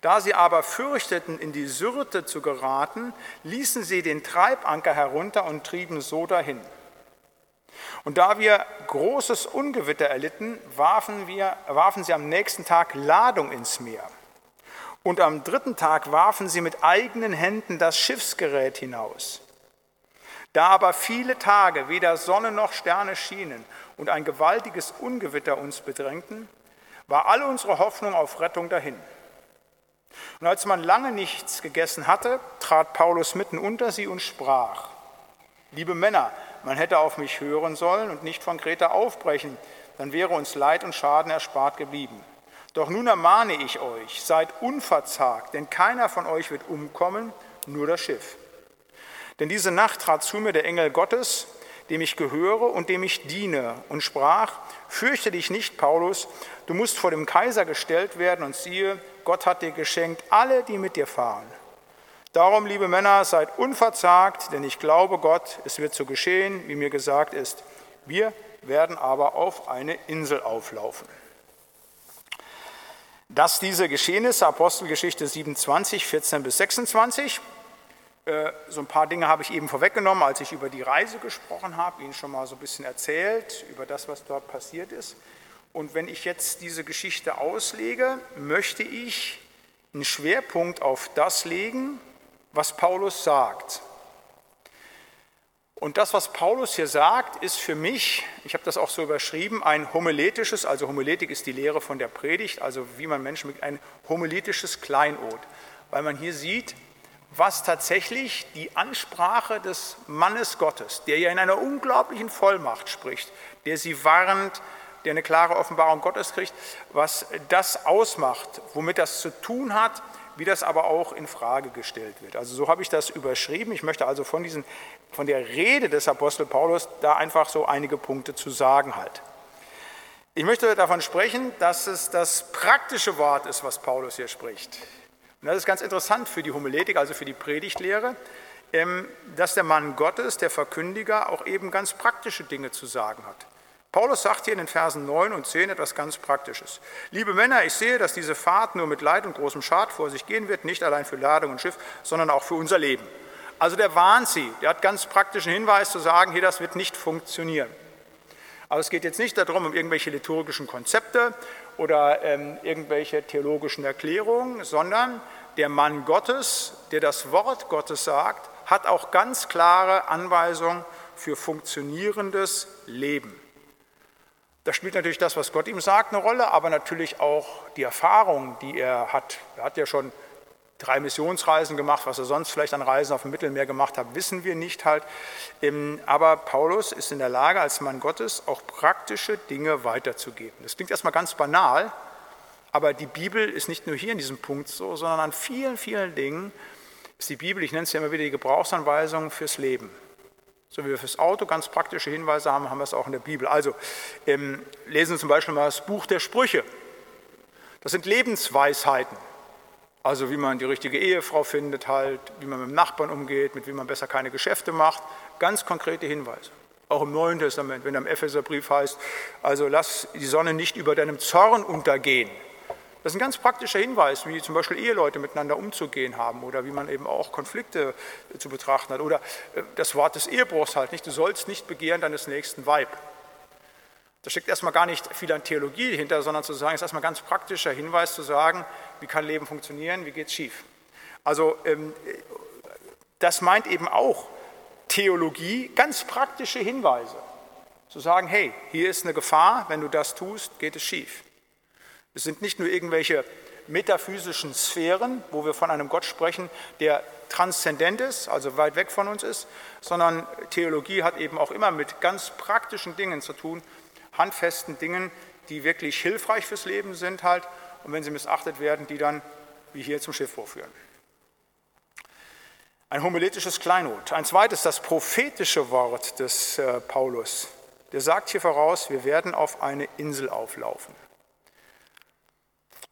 Da sie aber fürchteten, in die Syrte zu geraten, ließen sie den Treibanker herunter und trieben so dahin. Und da wir großes Ungewitter erlitten, warfen, wir, warfen sie am nächsten Tag Ladung ins Meer. Und am dritten Tag warfen sie mit eigenen Händen das Schiffsgerät hinaus. Da aber viele Tage weder Sonne noch Sterne schienen und ein gewaltiges Ungewitter uns bedrängten, war alle unsere Hoffnung auf Rettung dahin. Und als man lange nichts gegessen hatte, trat Paulus mitten unter sie und sprach, liebe Männer, man hätte auf mich hören sollen und nicht von Kreta aufbrechen, dann wäre uns Leid und Schaden erspart geblieben. Doch nun ermahne ich euch, seid unverzagt, denn keiner von euch wird umkommen, nur das Schiff. Denn diese Nacht trat zu mir der Engel Gottes, dem ich gehöre und dem ich diene, und sprach, fürchte dich nicht, Paulus, du musst vor dem Kaiser gestellt werden, und siehe, Gott hat dir geschenkt alle, die mit dir fahren. Darum, liebe Männer, seid unverzagt, denn ich glaube Gott, es wird so geschehen, wie mir gesagt ist. Wir werden aber auf eine Insel auflaufen. Dass diese Geschehnisse, Apostelgeschichte 27, 14 bis 26, äh, so ein paar Dinge habe ich eben vorweggenommen, als ich über die Reise gesprochen habe, Ihnen schon mal so ein bisschen erzählt über das, was dort passiert ist. Und wenn ich jetzt diese Geschichte auslege, möchte ich einen Schwerpunkt auf das legen, was Paulus sagt. Und das, was Paulus hier sagt, ist für mich, ich habe das auch so überschrieben, ein homiletisches, also Homiletik ist die Lehre von der Predigt, also wie man Menschen mit ein homiletisches Kleinod, weil man hier sieht, was tatsächlich die Ansprache des Mannes Gottes, der ja in einer unglaublichen Vollmacht spricht, der sie warnt, der eine klare Offenbarung Gottes kriegt, was das ausmacht, womit das zu tun hat, wie das aber auch in Frage gestellt wird. Also so habe ich das überschrieben. Ich möchte also von, diesen, von der Rede des Apostel Paulus da einfach so einige Punkte zu sagen halt. Ich möchte davon sprechen, dass es das praktische Wort ist, was Paulus hier spricht. Und das ist ganz interessant für die Homiletik, also für die Predigtlehre, ähm, dass der Mann Gottes, der Verkündiger, auch eben ganz praktische Dinge zu sagen hat. Paulus sagt hier in den Versen 9 und 10 etwas ganz Praktisches. Liebe Männer, ich sehe, dass diese Fahrt nur mit Leid und großem Schad vor sich gehen wird, nicht allein für Ladung und Schiff, sondern auch für unser Leben. Also der warnt sie, der hat ganz praktischen Hinweis zu sagen, hier, das wird nicht funktionieren. Aber es geht jetzt nicht darum, um irgendwelche liturgischen Konzepte oder ähm, irgendwelche theologischen Erklärungen, sondern der Mann Gottes, der das Wort Gottes sagt, hat auch ganz klare Anweisungen für funktionierendes Leben. Da spielt natürlich das, was Gott ihm sagt, eine Rolle, aber natürlich auch die Erfahrung, die er hat. Er hat ja schon drei Missionsreisen gemacht, was er sonst vielleicht an Reisen auf dem Mittelmeer gemacht hat, wissen wir nicht halt. Ähm, aber Paulus ist in der Lage, als Mann Gottes auch praktische Dinge weiterzugeben. Das klingt erstmal ganz banal, aber die Bibel ist nicht nur hier in diesem Punkt so, sondern an vielen, vielen Dingen ist die Bibel, ich nenne es ja immer wieder die Gebrauchsanweisung fürs Leben. So wie wir fürs Auto ganz praktische Hinweise haben, haben wir es auch in der Bibel. Also ähm, lesen Sie zum Beispiel mal das Buch der Sprüche. Das sind Lebensweisheiten. Also wie man die richtige Ehefrau findet, halt, wie man mit dem Nachbarn umgeht, mit wie man besser keine Geschäfte macht. Ganz konkrete Hinweise. Auch im Neuen Testament, wenn er im Epheserbrief heißt, also lass die Sonne nicht über deinem Zorn untergehen. Das ist ein ganz praktischer Hinweis, wie zum Beispiel Eheleute miteinander umzugehen haben oder wie man eben auch Konflikte zu betrachten hat. Oder äh, das Wort des Ehebruchs halt nicht, du sollst nicht begehren deines nächsten Weib. Da steckt erstmal gar nicht viel an Theologie hinter, sondern zu sagen, ist erstmal ein ganz praktischer Hinweis zu sagen, wie kann Leben funktionieren, wie geht es schief. Also ähm, das meint eben auch Theologie, ganz praktische Hinweise. Zu sagen, hey, hier ist eine Gefahr, wenn du das tust, geht es schief. Es sind nicht nur irgendwelche metaphysischen Sphären, wo wir von einem Gott sprechen, der transzendent ist, also weit weg von uns ist, sondern Theologie hat eben auch immer mit ganz praktischen Dingen zu tun, handfesten Dingen, die wirklich hilfreich fürs Leben sind halt und wenn sie missachtet werden, die dann wie hier zum Schiff vorführen. Ein homiletisches Kleinod. Ein zweites, das prophetische Wort des äh, Paulus. Der sagt hier voraus, wir werden auf eine Insel auflaufen.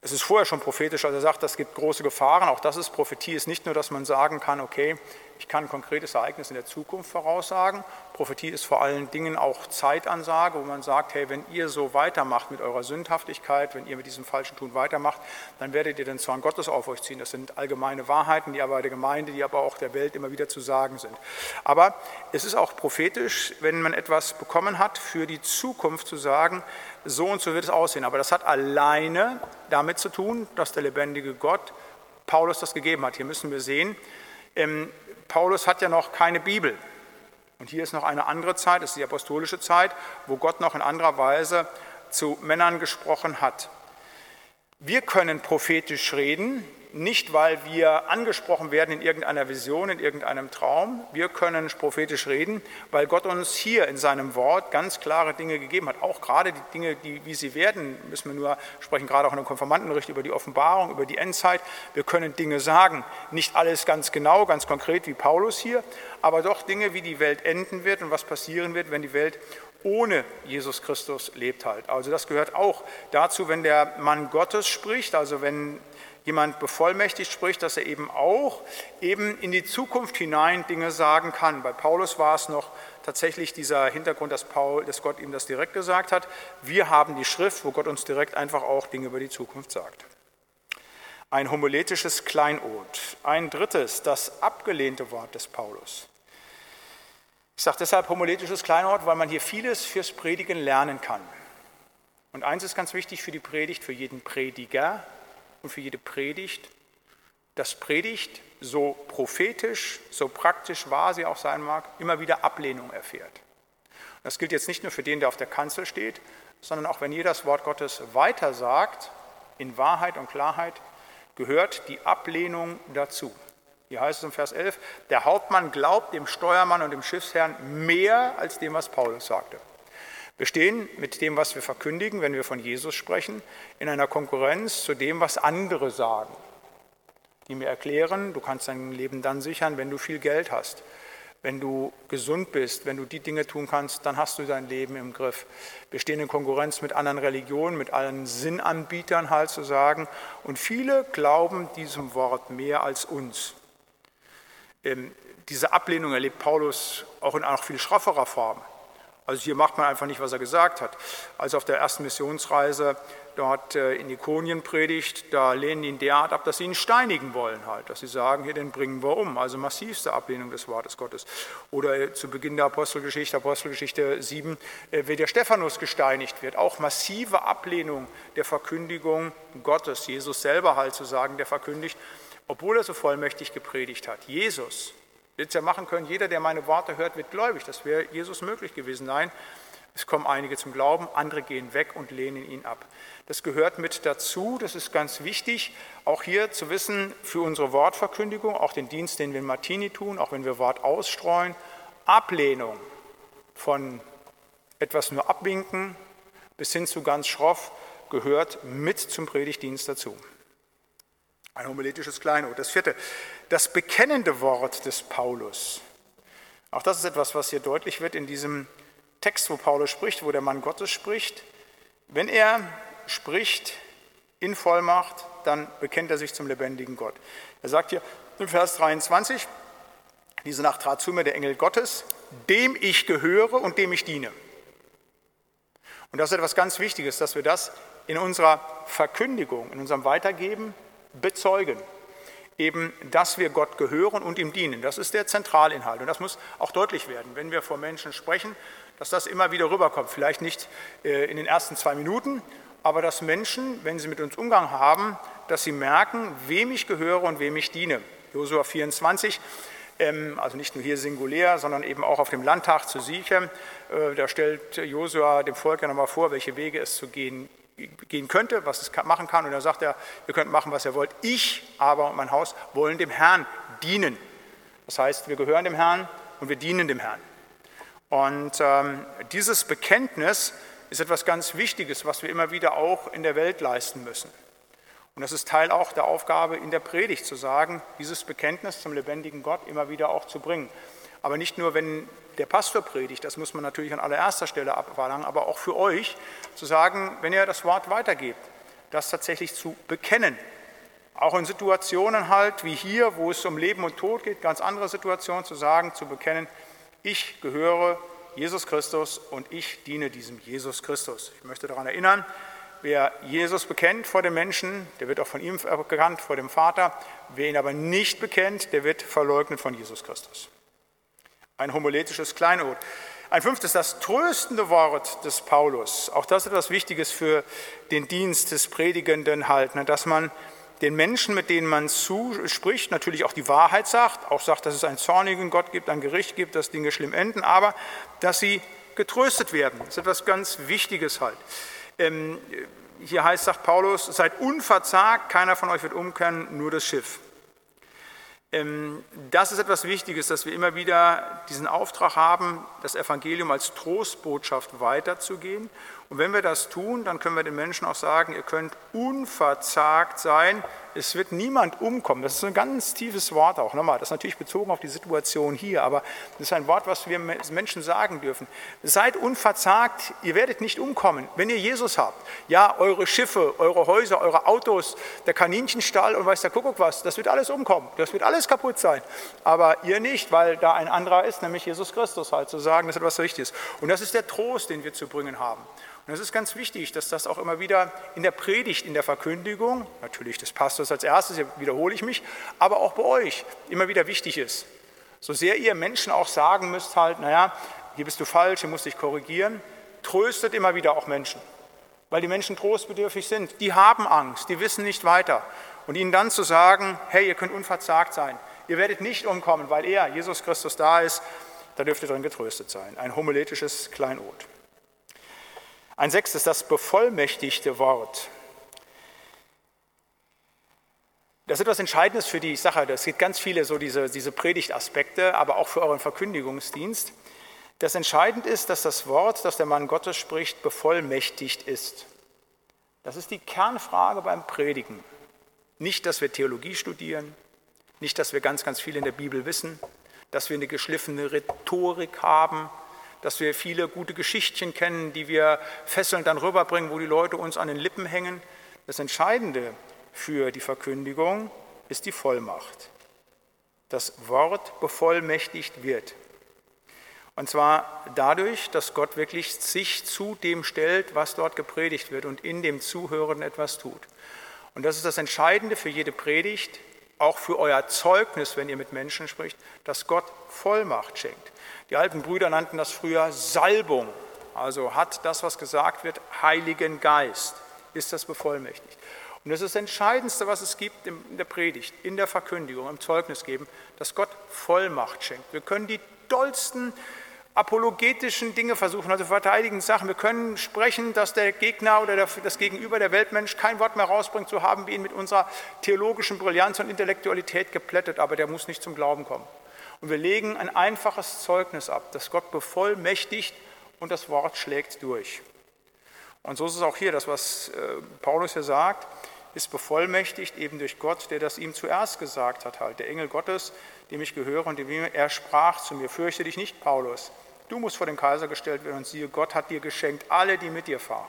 Es ist vorher schon prophetisch, als er sagt, es gibt große Gefahren. Auch das ist Prophetie, ist nicht nur, dass man sagen kann, okay, ich kann konkretes Ereignis in der Zukunft voraussagen. Prophetie ist vor allen Dingen auch Zeitansage, wo man sagt, hey, wenn ihr so weitermacht mit eurer Sündhaftigkeit, wenn ihr mit diesem falschen Tun weitermacht, dann werdet ihr den Zorn Gottes auf euch ziehen. Das sind allgemeine Wahrheiten, die aber der Gemeinde, die aber auch der Welt immer wieder zu sagen sind. Aber es ist auch prophetisch, wenn man etwas bekommen hat, für die Zukunft zu sagen, so und so wird es aussehen. Aber das hat alleine damit zu tun, dass der lebendige Gott Paulus das gegeben hat. Hier müssen wir sehen, ähm, Paulus hat ja noch keine Bibel. Und hier ist noch eine andere Zeit, das ist die apostolische Zeit, wo Gott noch in anderer Weise zu Männern gesprochen hat. Wir können prophetisch reden, nicht weil wir angesprochen werden in irgendeiner Vision, in irgendeinem Traum. Wir können prophetisch reden, weil Gott uns hier in seinem Wort ganz klare Dinge gegeben hat. Auch gerade die Dinge, die, wie sie werden, müssen wir nur sprechen, gerade auch in der Konformantenricht über die Offenbarung, über die Endzeit. Wir können Dinge sagen, nicht alles ganz genau, ganz konkret wie Paulus hier, aber doch Dinge, wie die Welt enden wird und was passieren wird, wenn die Welt ohne Jesus Christus lebt halt. Also das gehört auch dazu, wenn der Mann Gottes spricht, also wenn jemand bevollmächtigt spricht, dass er eben auch eben in die Zukunft hinein Dinge sagen kann. Bei Paulus war es noch tatsächlich dieser Hintergrund, dass, Paul, dass Gott ihm das direkt gesagt hat. Wir haben die Schrift, wo Gott uns direkt einfach auch Dinge über die Zukunft sagt. Ein homiletisches Kleinod. Ein drittes, das abgelehnte Wort des Paulus. Ich sage deshalb homiletisches Kleinod, weil man hier vieles fürs Predigen lernen kann. Und eins ist ganz wichtig für die Predigt, für jeden Prediger, und für jede Predigt, dass Predigt, so prophetisch, so praktisch wahr sie auch sein mag, immer wieder Ablehnung erfährt. Das gilt jetzt nicht nur für den, der auf der Kanzel steht, sondern auch wenn ihr das Wort Gottes weiter sagt, in Wahrheit und Klarheit, gehört die Ablehnung dazu. Hier heißt es im Vers 11, der Hauptmann glaubt dem Steuermann und dem Schiffsherrn mehr als dem, was Paulus sagte. Wir stehen mit dem, was wir verkündigen, wenn wir von Jesus sprechen, in einer Konkurrenz zu dem, was andere sagen. die mir erklären, du kannst dein Leben dann sichern, wenn du viel Geld hast. Wenn du gesund bist, wenn du die Dinge tun kannst, dann hast du dein Leben im Griff. Wir stehen in Konkurrenz mit anderen Religionen, mit allen Sinnanbietern halt zu sagen. Und viele glauben diesem Wort mehr als uns. Ähm, diese Ablehnung erlebt Paulus auch in auch viel schrafferer Form. Also hier macht man einfach nicht, was er gesagt hat. Als auf der ersten Missionsreise dort äh, in Ikonien predigt, da lehnen ihn derart ab, dass sie ihn steinigen wollen halt, dass sie sagen, hier, den bringen wir um. Also massivste Ablehnung des Wortes Gottes. Oder äh, zu Beginn der Apostelgeschichte, Apostelgeschichte 7, äh, wie der Stephanus gesteinigt wird. Auch massive Ablehnung der Verkündigung Gottes. Jesus selber halt zu sagen, der verkündigt, obwohl er so vollmächtig gepredigt hat. Jesus, Es ja machen können, jeder, der meine Worte hört, wird gläubig. Das wäre Jesus möglich gewesen. Nein, es kommen einige zum Glauben, andere gehen weg und lehnen ihn ab. Das gehört mit dazu, das ist ganz wichtig, auch hier zu wissen, für unsere Wortverkündigung, auch den Dienst, den wir in Martini tun, auch wenn wir Wort ausstreuen, Ablehnung von etwas nur abwinken bis hin zu ganz schroff gehört mit zum Predigtdienst dazu. Ein homiletisches Kleinod. Das vierte, das bekennende Wort des Paulus. Auch das ist etwas, was hier deutlich wird in diesem Text, wo Paulus spricht, wo der Mann Gottes spricht. Wenn er spricht in Vollmacht, dann bekennt er sich zum lebendigen Gott. Er sagt hier im Vers 23, diese Nacht trat zu mir der Engel Gottes, dem ich gehöre und dem ich diene. Und das ist etwas ganz Wichtiges, dass wir das in unserer Verkündigung, in unserem Weitergeben bezeugen. Eben, dass wir Gott gehören und ihm dienen. Das ist der Zentralinhalt. Und das muss auch deutlich werden, wenn wir vor Menschen sprechen, dass das immer wieder rüberkommt. Vielleicht nicht äh, in den ersten zwei Minuten, aber dass Menschen, wenn sie mit uns Umgang haben, dass sie merken, wem ich gehöre und wem ich diene. Josua 24, ähm, also nicht nur hier singulär, sondern eben auch auf dem Landtag zu Sichem. Äh, da stellt Josua dem Volk ja nochmal vor, welche Wege es zu gehen gehen könnte, was es machen kann. Und dann sagt er, ihr könnt machen, was ihr wollt. Ich aber und mein Haus wollen dem Herrn dienen. Das heißt, wir gehören dem Herrn und wir dienen dem Herrn. Und ähm, dieses Bekenntnis ist etwas ganz Wichtiges, was wir immer wieder auch in der Welt leisten müssen. Und das ist Teil auch der Aufgabe in der Predigt zu sagen, dieses Bekenntnis zum lebendigen Gott immer wieder auch zu bringen. Aber nicht nur, wenn der Pastor predigt, das muss man natürlich an allererster Stelle abverlangen, aber auch für euch zu sagen, wenn ihr das Wort weitergebt, das tatsächlich zu bekennen. Auch in Situationen halt wie hier, wo es um Leben und Tod geht, ganz andere Situationen zu sagen, zu bekennen, ich gehöre Jesus Christus und ich diene diesem Jesus Christus. Ich möchte daran erinnern, wer Jesus bekennt vor den Menschen, der wird auch von ihm bekannt, vor dem Vater. Wer ihn aber nicht bekennt, der wird verleugnet von Jesus Christus ein homiletisches Kleinod. Ein fünftes, das tröstende Wort des Paulus. Auch das ist etwas Wichtiges für den Dienst des Predigenden halt, ne, dass man den Menschen, mit denen man zuspricht, natürlich auch die Wahrheit sagt, auch sagt, dass es einen zornigen Gott gibt, ein Gericht gibt, dass Dinge schlimm enden, aber dass sie getröstet werden. Das ist etwas ganz Wichtiges halt. Ähm, hier heißt, sagt Paulus, seid unverzagt, keiner von euch wird umkehren, nur das Schiff. Ähm, das ist etwas Wichtiges, dass wir immer wieder diesen Auftrag haben, das Evangelium als Trostbotschaft weiterzugehen. Und wenn wir das tun, dann können wir den Menschen auch sagen, ihr könnt unverzagt sein, es wird niemand umkommen. Das ist ein ganz tiefes Wort auch. Nochmal, das ist natürlich bezogen auf die Situation hier, aber das ist ein Wort, was wir Menschen sagen dürfen. Seid unverzagt, ihr werdet nicht umkommen, wenn ihr Jesus habt. Ja, eure Schiffe, eure Häuser, eure Autos, der Kaninchenstall und weiß der Kuckuck was, das wird alles umkommen, das wird alles kaputt sein. Aber ihr nicht, weil da ein anderer ist, nämlich Jesus Christus halt zu sagen, das ist etwas Richtiges. Und das ist der Trost, den wir zu bringen haben. Und es ist ganz wichtig, dass das auch immer wieder in der Predigt, in der Verkündigung, natürlich des Pastors als erstes, hier wiederhole ich mich, aber auch bei euch immer wieder wichtig ist. So sehr ihr Menschen auch sagen müsst halt, naja, hier bist du falsch, hier musst dich korrigieren, tröstet immer wieder auch Menschen, weil die Menschen trostbedürftig sind. Die haben Angst, die wissen nicht weiter. Und ihnen dann zu sagen, hey, ihr könnt unverzagt sein, ihr werdet nicht umkommen, weil er, Jesus Christus, da ist, da dürft ihr drin getröstet sein. Ein homiletisches Kleinod. Ein sechstes, das bevollmächtigte Wort. Das ist etwas Entscheidendes für die Sache. Das gibt ganz viele so diese, diese Predigtaspekte, aber auch für euren Verkündigungsdienst. Das entscheidend ist, dass das Wort, das der Mann Gottes spricht, bevollmächtigt ist. Das ist die Kernfrage beim Predigen. Nicht, dass wir Theologie studieren, nicht, dass wir ganz, ganz viel in der Bibel wissen, dass wir eine geschliffene Rhetorik haben, dass wir viele gute Geschichtchen kennen, die wir fesselnd dann rüberbringen, wo die Leute uns an den Lippen hängen. Das Entscheidende für die Verkündigung ist die Vollmacht. Das Wort bevollmächtigt wird. Und zwar dadurch, dass Gott wirklich sich zu dem stellt, was dort gepredigt wird und in dem Zuhören etwas tut. Und das ist das Entscheidende für jede Predigt, auch für euer Zeugnis, wenn ihr mit Menschen spricht, dass Gott Vollmacht schenkt. Die alten Brüder nannten das früher Salbung, also hat das, was gesagt wird, Heiligen Geist, ist das bevollmächtigt. Und das ist das Entscheidendste, was es gibt in der Predigt, in der Verkündigung, im Zeugnis geben, dass Gott Vollmacht schenkt. Wir können die dollsten apologetischen Dinge versuchen, also verteidigende Sachen. Wir können sprechen, dass der Gegner oder das Gegenüber, der Weltmensch, kein Wort mehr rausbringt. So haben wir ihn mit unserer theologischen Brillanz und Intellektualität geplättet, aber der muss nicht zum Glauben kommen. Und wir legen ein einfaches Zeugnis ab, dass Gott bevollmächtigt und das Wort schlägt durch. Und so ist es auch hier, das, was äh, Paulus hier sagt, ist bevollmächtigt eben durch Gott, der das ihm zuerst gesagt hat. Halt. Der Engel Gottes, dem ich gehöre und dem er sprach zu mir, fürchte dich nicht, Paulus, Du musst vor den Kaiser gestellt werden und siehe, Gott hat dir geschenkt alle, die mit dir fahren.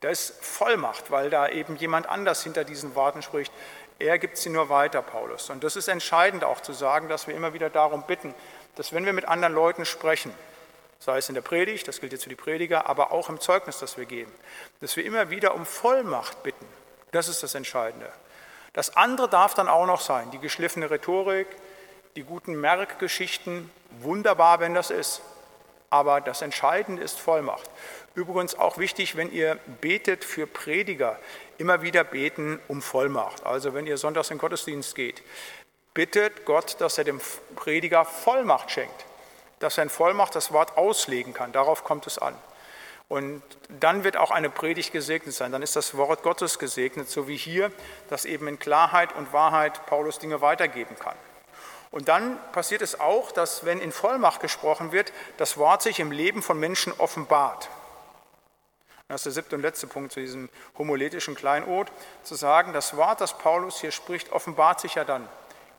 Da ist Vollmacht, weil da eben jemand anders hinter diesen Worten spricht. Er gibt sie nur weiter, Paulus. Und das ist entscheidend auch zu sagen, dass wir immer wieder darum bitten, dass wenn wir mit anderen Leuten sprechen, sei es in der Predigt, das gilt jetzt für die Prediger, aber auch im Zeugnis, das wir geben, dass wir immer wieder um Vollmacht bitten. Das ist das Entscheidende. Das andere darf dann auch noch sein, die geschliffene Rhetorik, die guten Merkgeschichten, wunderbar, wenn das ist. Aber das Entscheidende ist Vollmacht. Übrigens auch wichtig, wenn ihr betet für Prediger, immer wieder beten um Vollmacht. Also wenn ihr sonntags in den Gottesdienst geht, bittet Gott, dass er dem Prediger Vollmacht schenkt, dass er in Vollmacht das Wort auslegen kann. Darauf kommt es an. Und dann wird auch eine Predigt gesegnet sein. Dann ist das Wort Gottes gesegnet, so wie hier, dass eben in Klarheit und Wahrheit Paulus Dinge weitergeben kann. Und dann passiert es auch, dass wenn in Vollmacht gesprochen wird, das Wort sich im Leben von Menschen offenbart. Das ist der siebte und letzte Punkt zu diesem homiletischen Kleinod, zu sagen, das Wort, das Paulus hier spricht, offenbart sich ja dann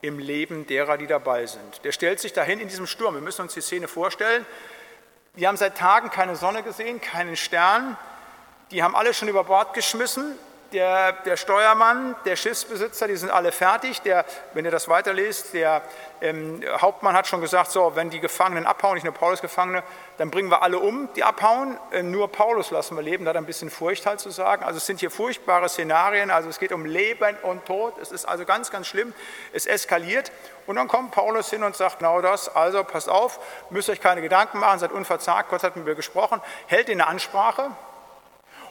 im Leben derer, die dabei sind. Der stellt sich dahin in diesem Sturm. Wir müssen uns die Szene vorstellen. Die haben seit Tagen keine Sonne gesehen, keinen Stern. Die haben alle schon über Bord geschmissen der, der, Steuermann, der Schiffsbesitzer, die sind alle fertig. Der, wenn ihr das weiterlest, der ähm, Hauptmann hat schon gesagt, so, wenn die Gefangenen abhauen, nicht nur Paulus-Gefangene, dann bringen wir alle um, die abhauen. Äh, nur Paulus lassen wir leben, da hat ein bisschen Furcht halt zu sagen. Also es sind hier furchtbare Szenarien, also es geht um Leben und Tod. Es ist also ganz, ganz schlimm. Es eskaliert. Und dann kommt Paulus hin und sagt genau das. Also passt auf, müsst euch keine Gedanken machen, seid unverzagt, Gott hat mit mir gesprochen, hält in der Ansprache.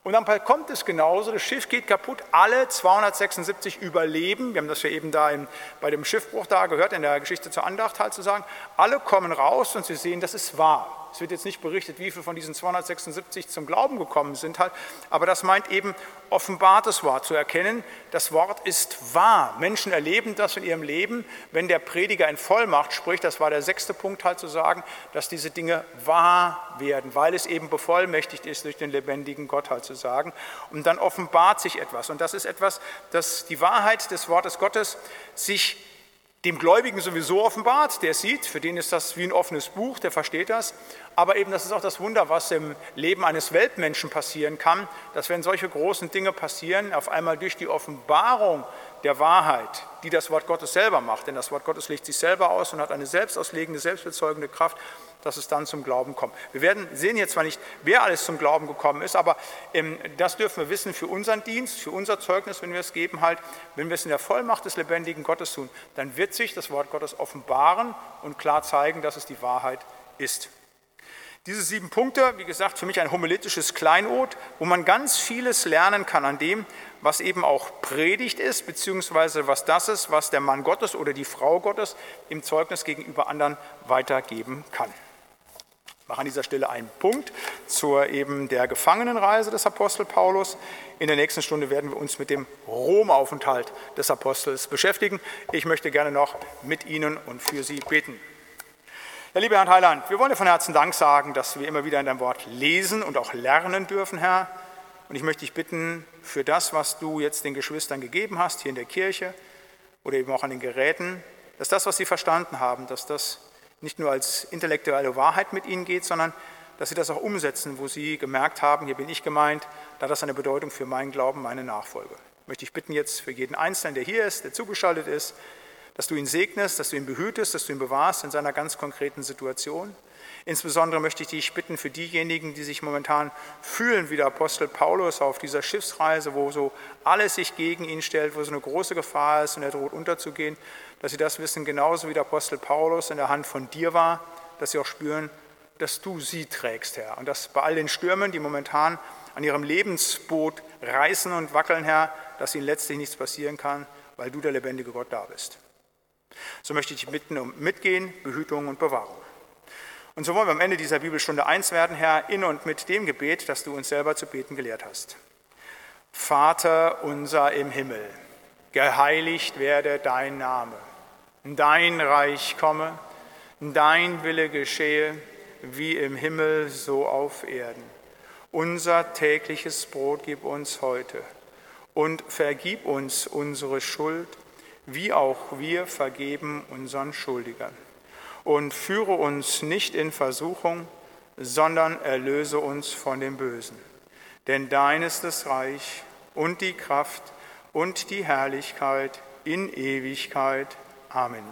Und dann kommt es genauso, das Schiff geht kaputt, alle 276 überleben, wir haben das ja eben da in, bei dem Schiffbruch da gehört, in der Geschichte zur Andacht halt zu sagen, alle kommen raus und sie sehen, das ist wahr. Es wird jetzt nicht berichtet, wie viele von diesen 276 zum Glauben gekommen sind, halt, aber das meint eben offenbartes Wort zu erkennen. Das Wort ist wahr. Menschen erleben das in ihrem Leben, wenn der Prediger in Vollmacht spricht. Das war der sechste Punkt halt zu sagen, dass diese Dinge wahr werden, weil es eben bevollmächtigt ist durch den lebendigen Gott halt zu sagen. Und dann offenbart sich etwas. Und das ist etwas, dass die Wahrheit des Wortes Gottes sich dem Gläubigen sowieso offenbart, der sieht, für den ist das wie ein offenes Buch, der versteht das. Aber eben, das ist auch das Wunder, was im Leben eines Weltmenschen passieren kann, dass wenn solche großen Dinge passieren, auf einmal durch die Offenbarung der Wahrheit, die das Wort Gottes selber macht, denn das Wort Gottes legt sich selber aus und hat eine selbstauslegende, selbstbezeugende Kraft, dass es dann zum Glauben kommt. Wir werden sehen jetzt zwar nicht, wer alles zum Glauben gekommen ist, aber ähm, das dürfen wir wissen für unseren Dienst, für unser Zeugnis, wenn wir es geben, halt, wenn wir es in der Vollmacht des lebendigen Gottes tun, dann wird sich das Wort Gottes offenbaren und klar zeigen, dass es die Wahrheit ist. Diese sieben Punkte, wie gesagt, für mich ein homiletisches Kleinod, wo man ganz vieles lernen kann an dem, was eben auch Predigt ist, beziehungsweise was das ist, was der Mann Gottes oder die Frau Gottes im Zeugnis gegenüber anderen weitergeben kann mache an dieser Stelle einen Punkt zur eben der Gefangenenreise des Apostel Paulus. In der nächsten Stunde werden wir uns mit dem Romaufenthalt des Apostels beschäftigen. Ich möchte gerne noch mit Ihnen und für Sie beten. Ja, lieber Herr Heiland, wir wollen dir von Herzen Dank sagen, dass wir immer wieder in deinem Wort lesen und auch lernen dürfen, Herr. Und ich möchte dich bitten, für das, was du jetzt den Geschwistern gegeben hast, hier in der Kirche oder eben auch an den Geräten, dass das, was sie verstanden haben, dass das nicht nur als intellektuelle Wahrheit mit ihnen geht, sondern dass sie das auch umsetzen, wo sie gemerkt haben, hier bin ich gemeint, da hat das eine Bedeutung für meinen Glauben, meine Nachfolge. Möchte ich bitten jetzt für jeden Einzelnen, der hier ist, der zugeschaltet ist, dass du ihn segnest, dass du ihn behütest, dass du ihn bewahrst in seiner ganz konkreten Situation. Insbesondere möchte ich dich bitten für diejenigen, die sich momentan fühlen wie der Apostel Paulus auf dieser Schiffsreise, wo so alles sich gegen ihn stellt, wo so eine große Gefahr ist und er droht unterzugehen, dass sie das wissen, genauso wie der Apostel Paulus in der Hand von dir war, dass sie auch spüren, dass du sie trägst, Herr. Und dass bei all den Stürmen, die momentan an ihrem Lebensboot reißen und wackeln, Herr, dass ihnen letztlich nichts passieren kann, weil du der lebendige Gott da bist. So möchte ich dich bitten um Mitgehen, Behütung und Bewahrung. Und so wollen wir am Ende dieser Bibelstunde eins werden, Herr, in und mit dem Gebet, das du uns selber zu beten gelehrt hast. Vater unser im Himmel, geheiligt werde dein Name, dein Reich komme, dein Wille geschehe, wie im Himmel so auf Erden. Unser tägliches Brot gib uns heute und vergib uns unsere Schuld, wie auch wir vergeben unseren Schuldigern. Und führe uns nicht in Versuchung, sondern erlöse uns von dem Bösen. Denn dein ist das Reich und die Kraft und die Herrlichkeit in Ewigkeit. Amen.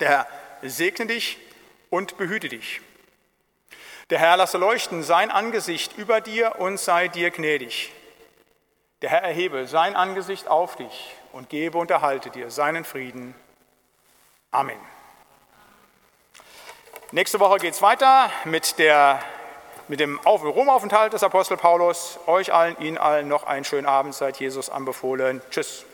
Der Herr segne dich und behüte dich. Der Herr lasse leuchten sein Angesicht über dir und sei dir gnädig. Der Herr erhebe sein Angesicht auf dich und gebe und erhalte dir seinen Frieden. Amen. Nächste Woche geht es weiter mit, der, mit dem Auf- Romaufenthalt des Apostel Paulus. Euch allen, Ihnen allen noch einen schönen Abend. Seid Jesus anbefohlen. Tschüss.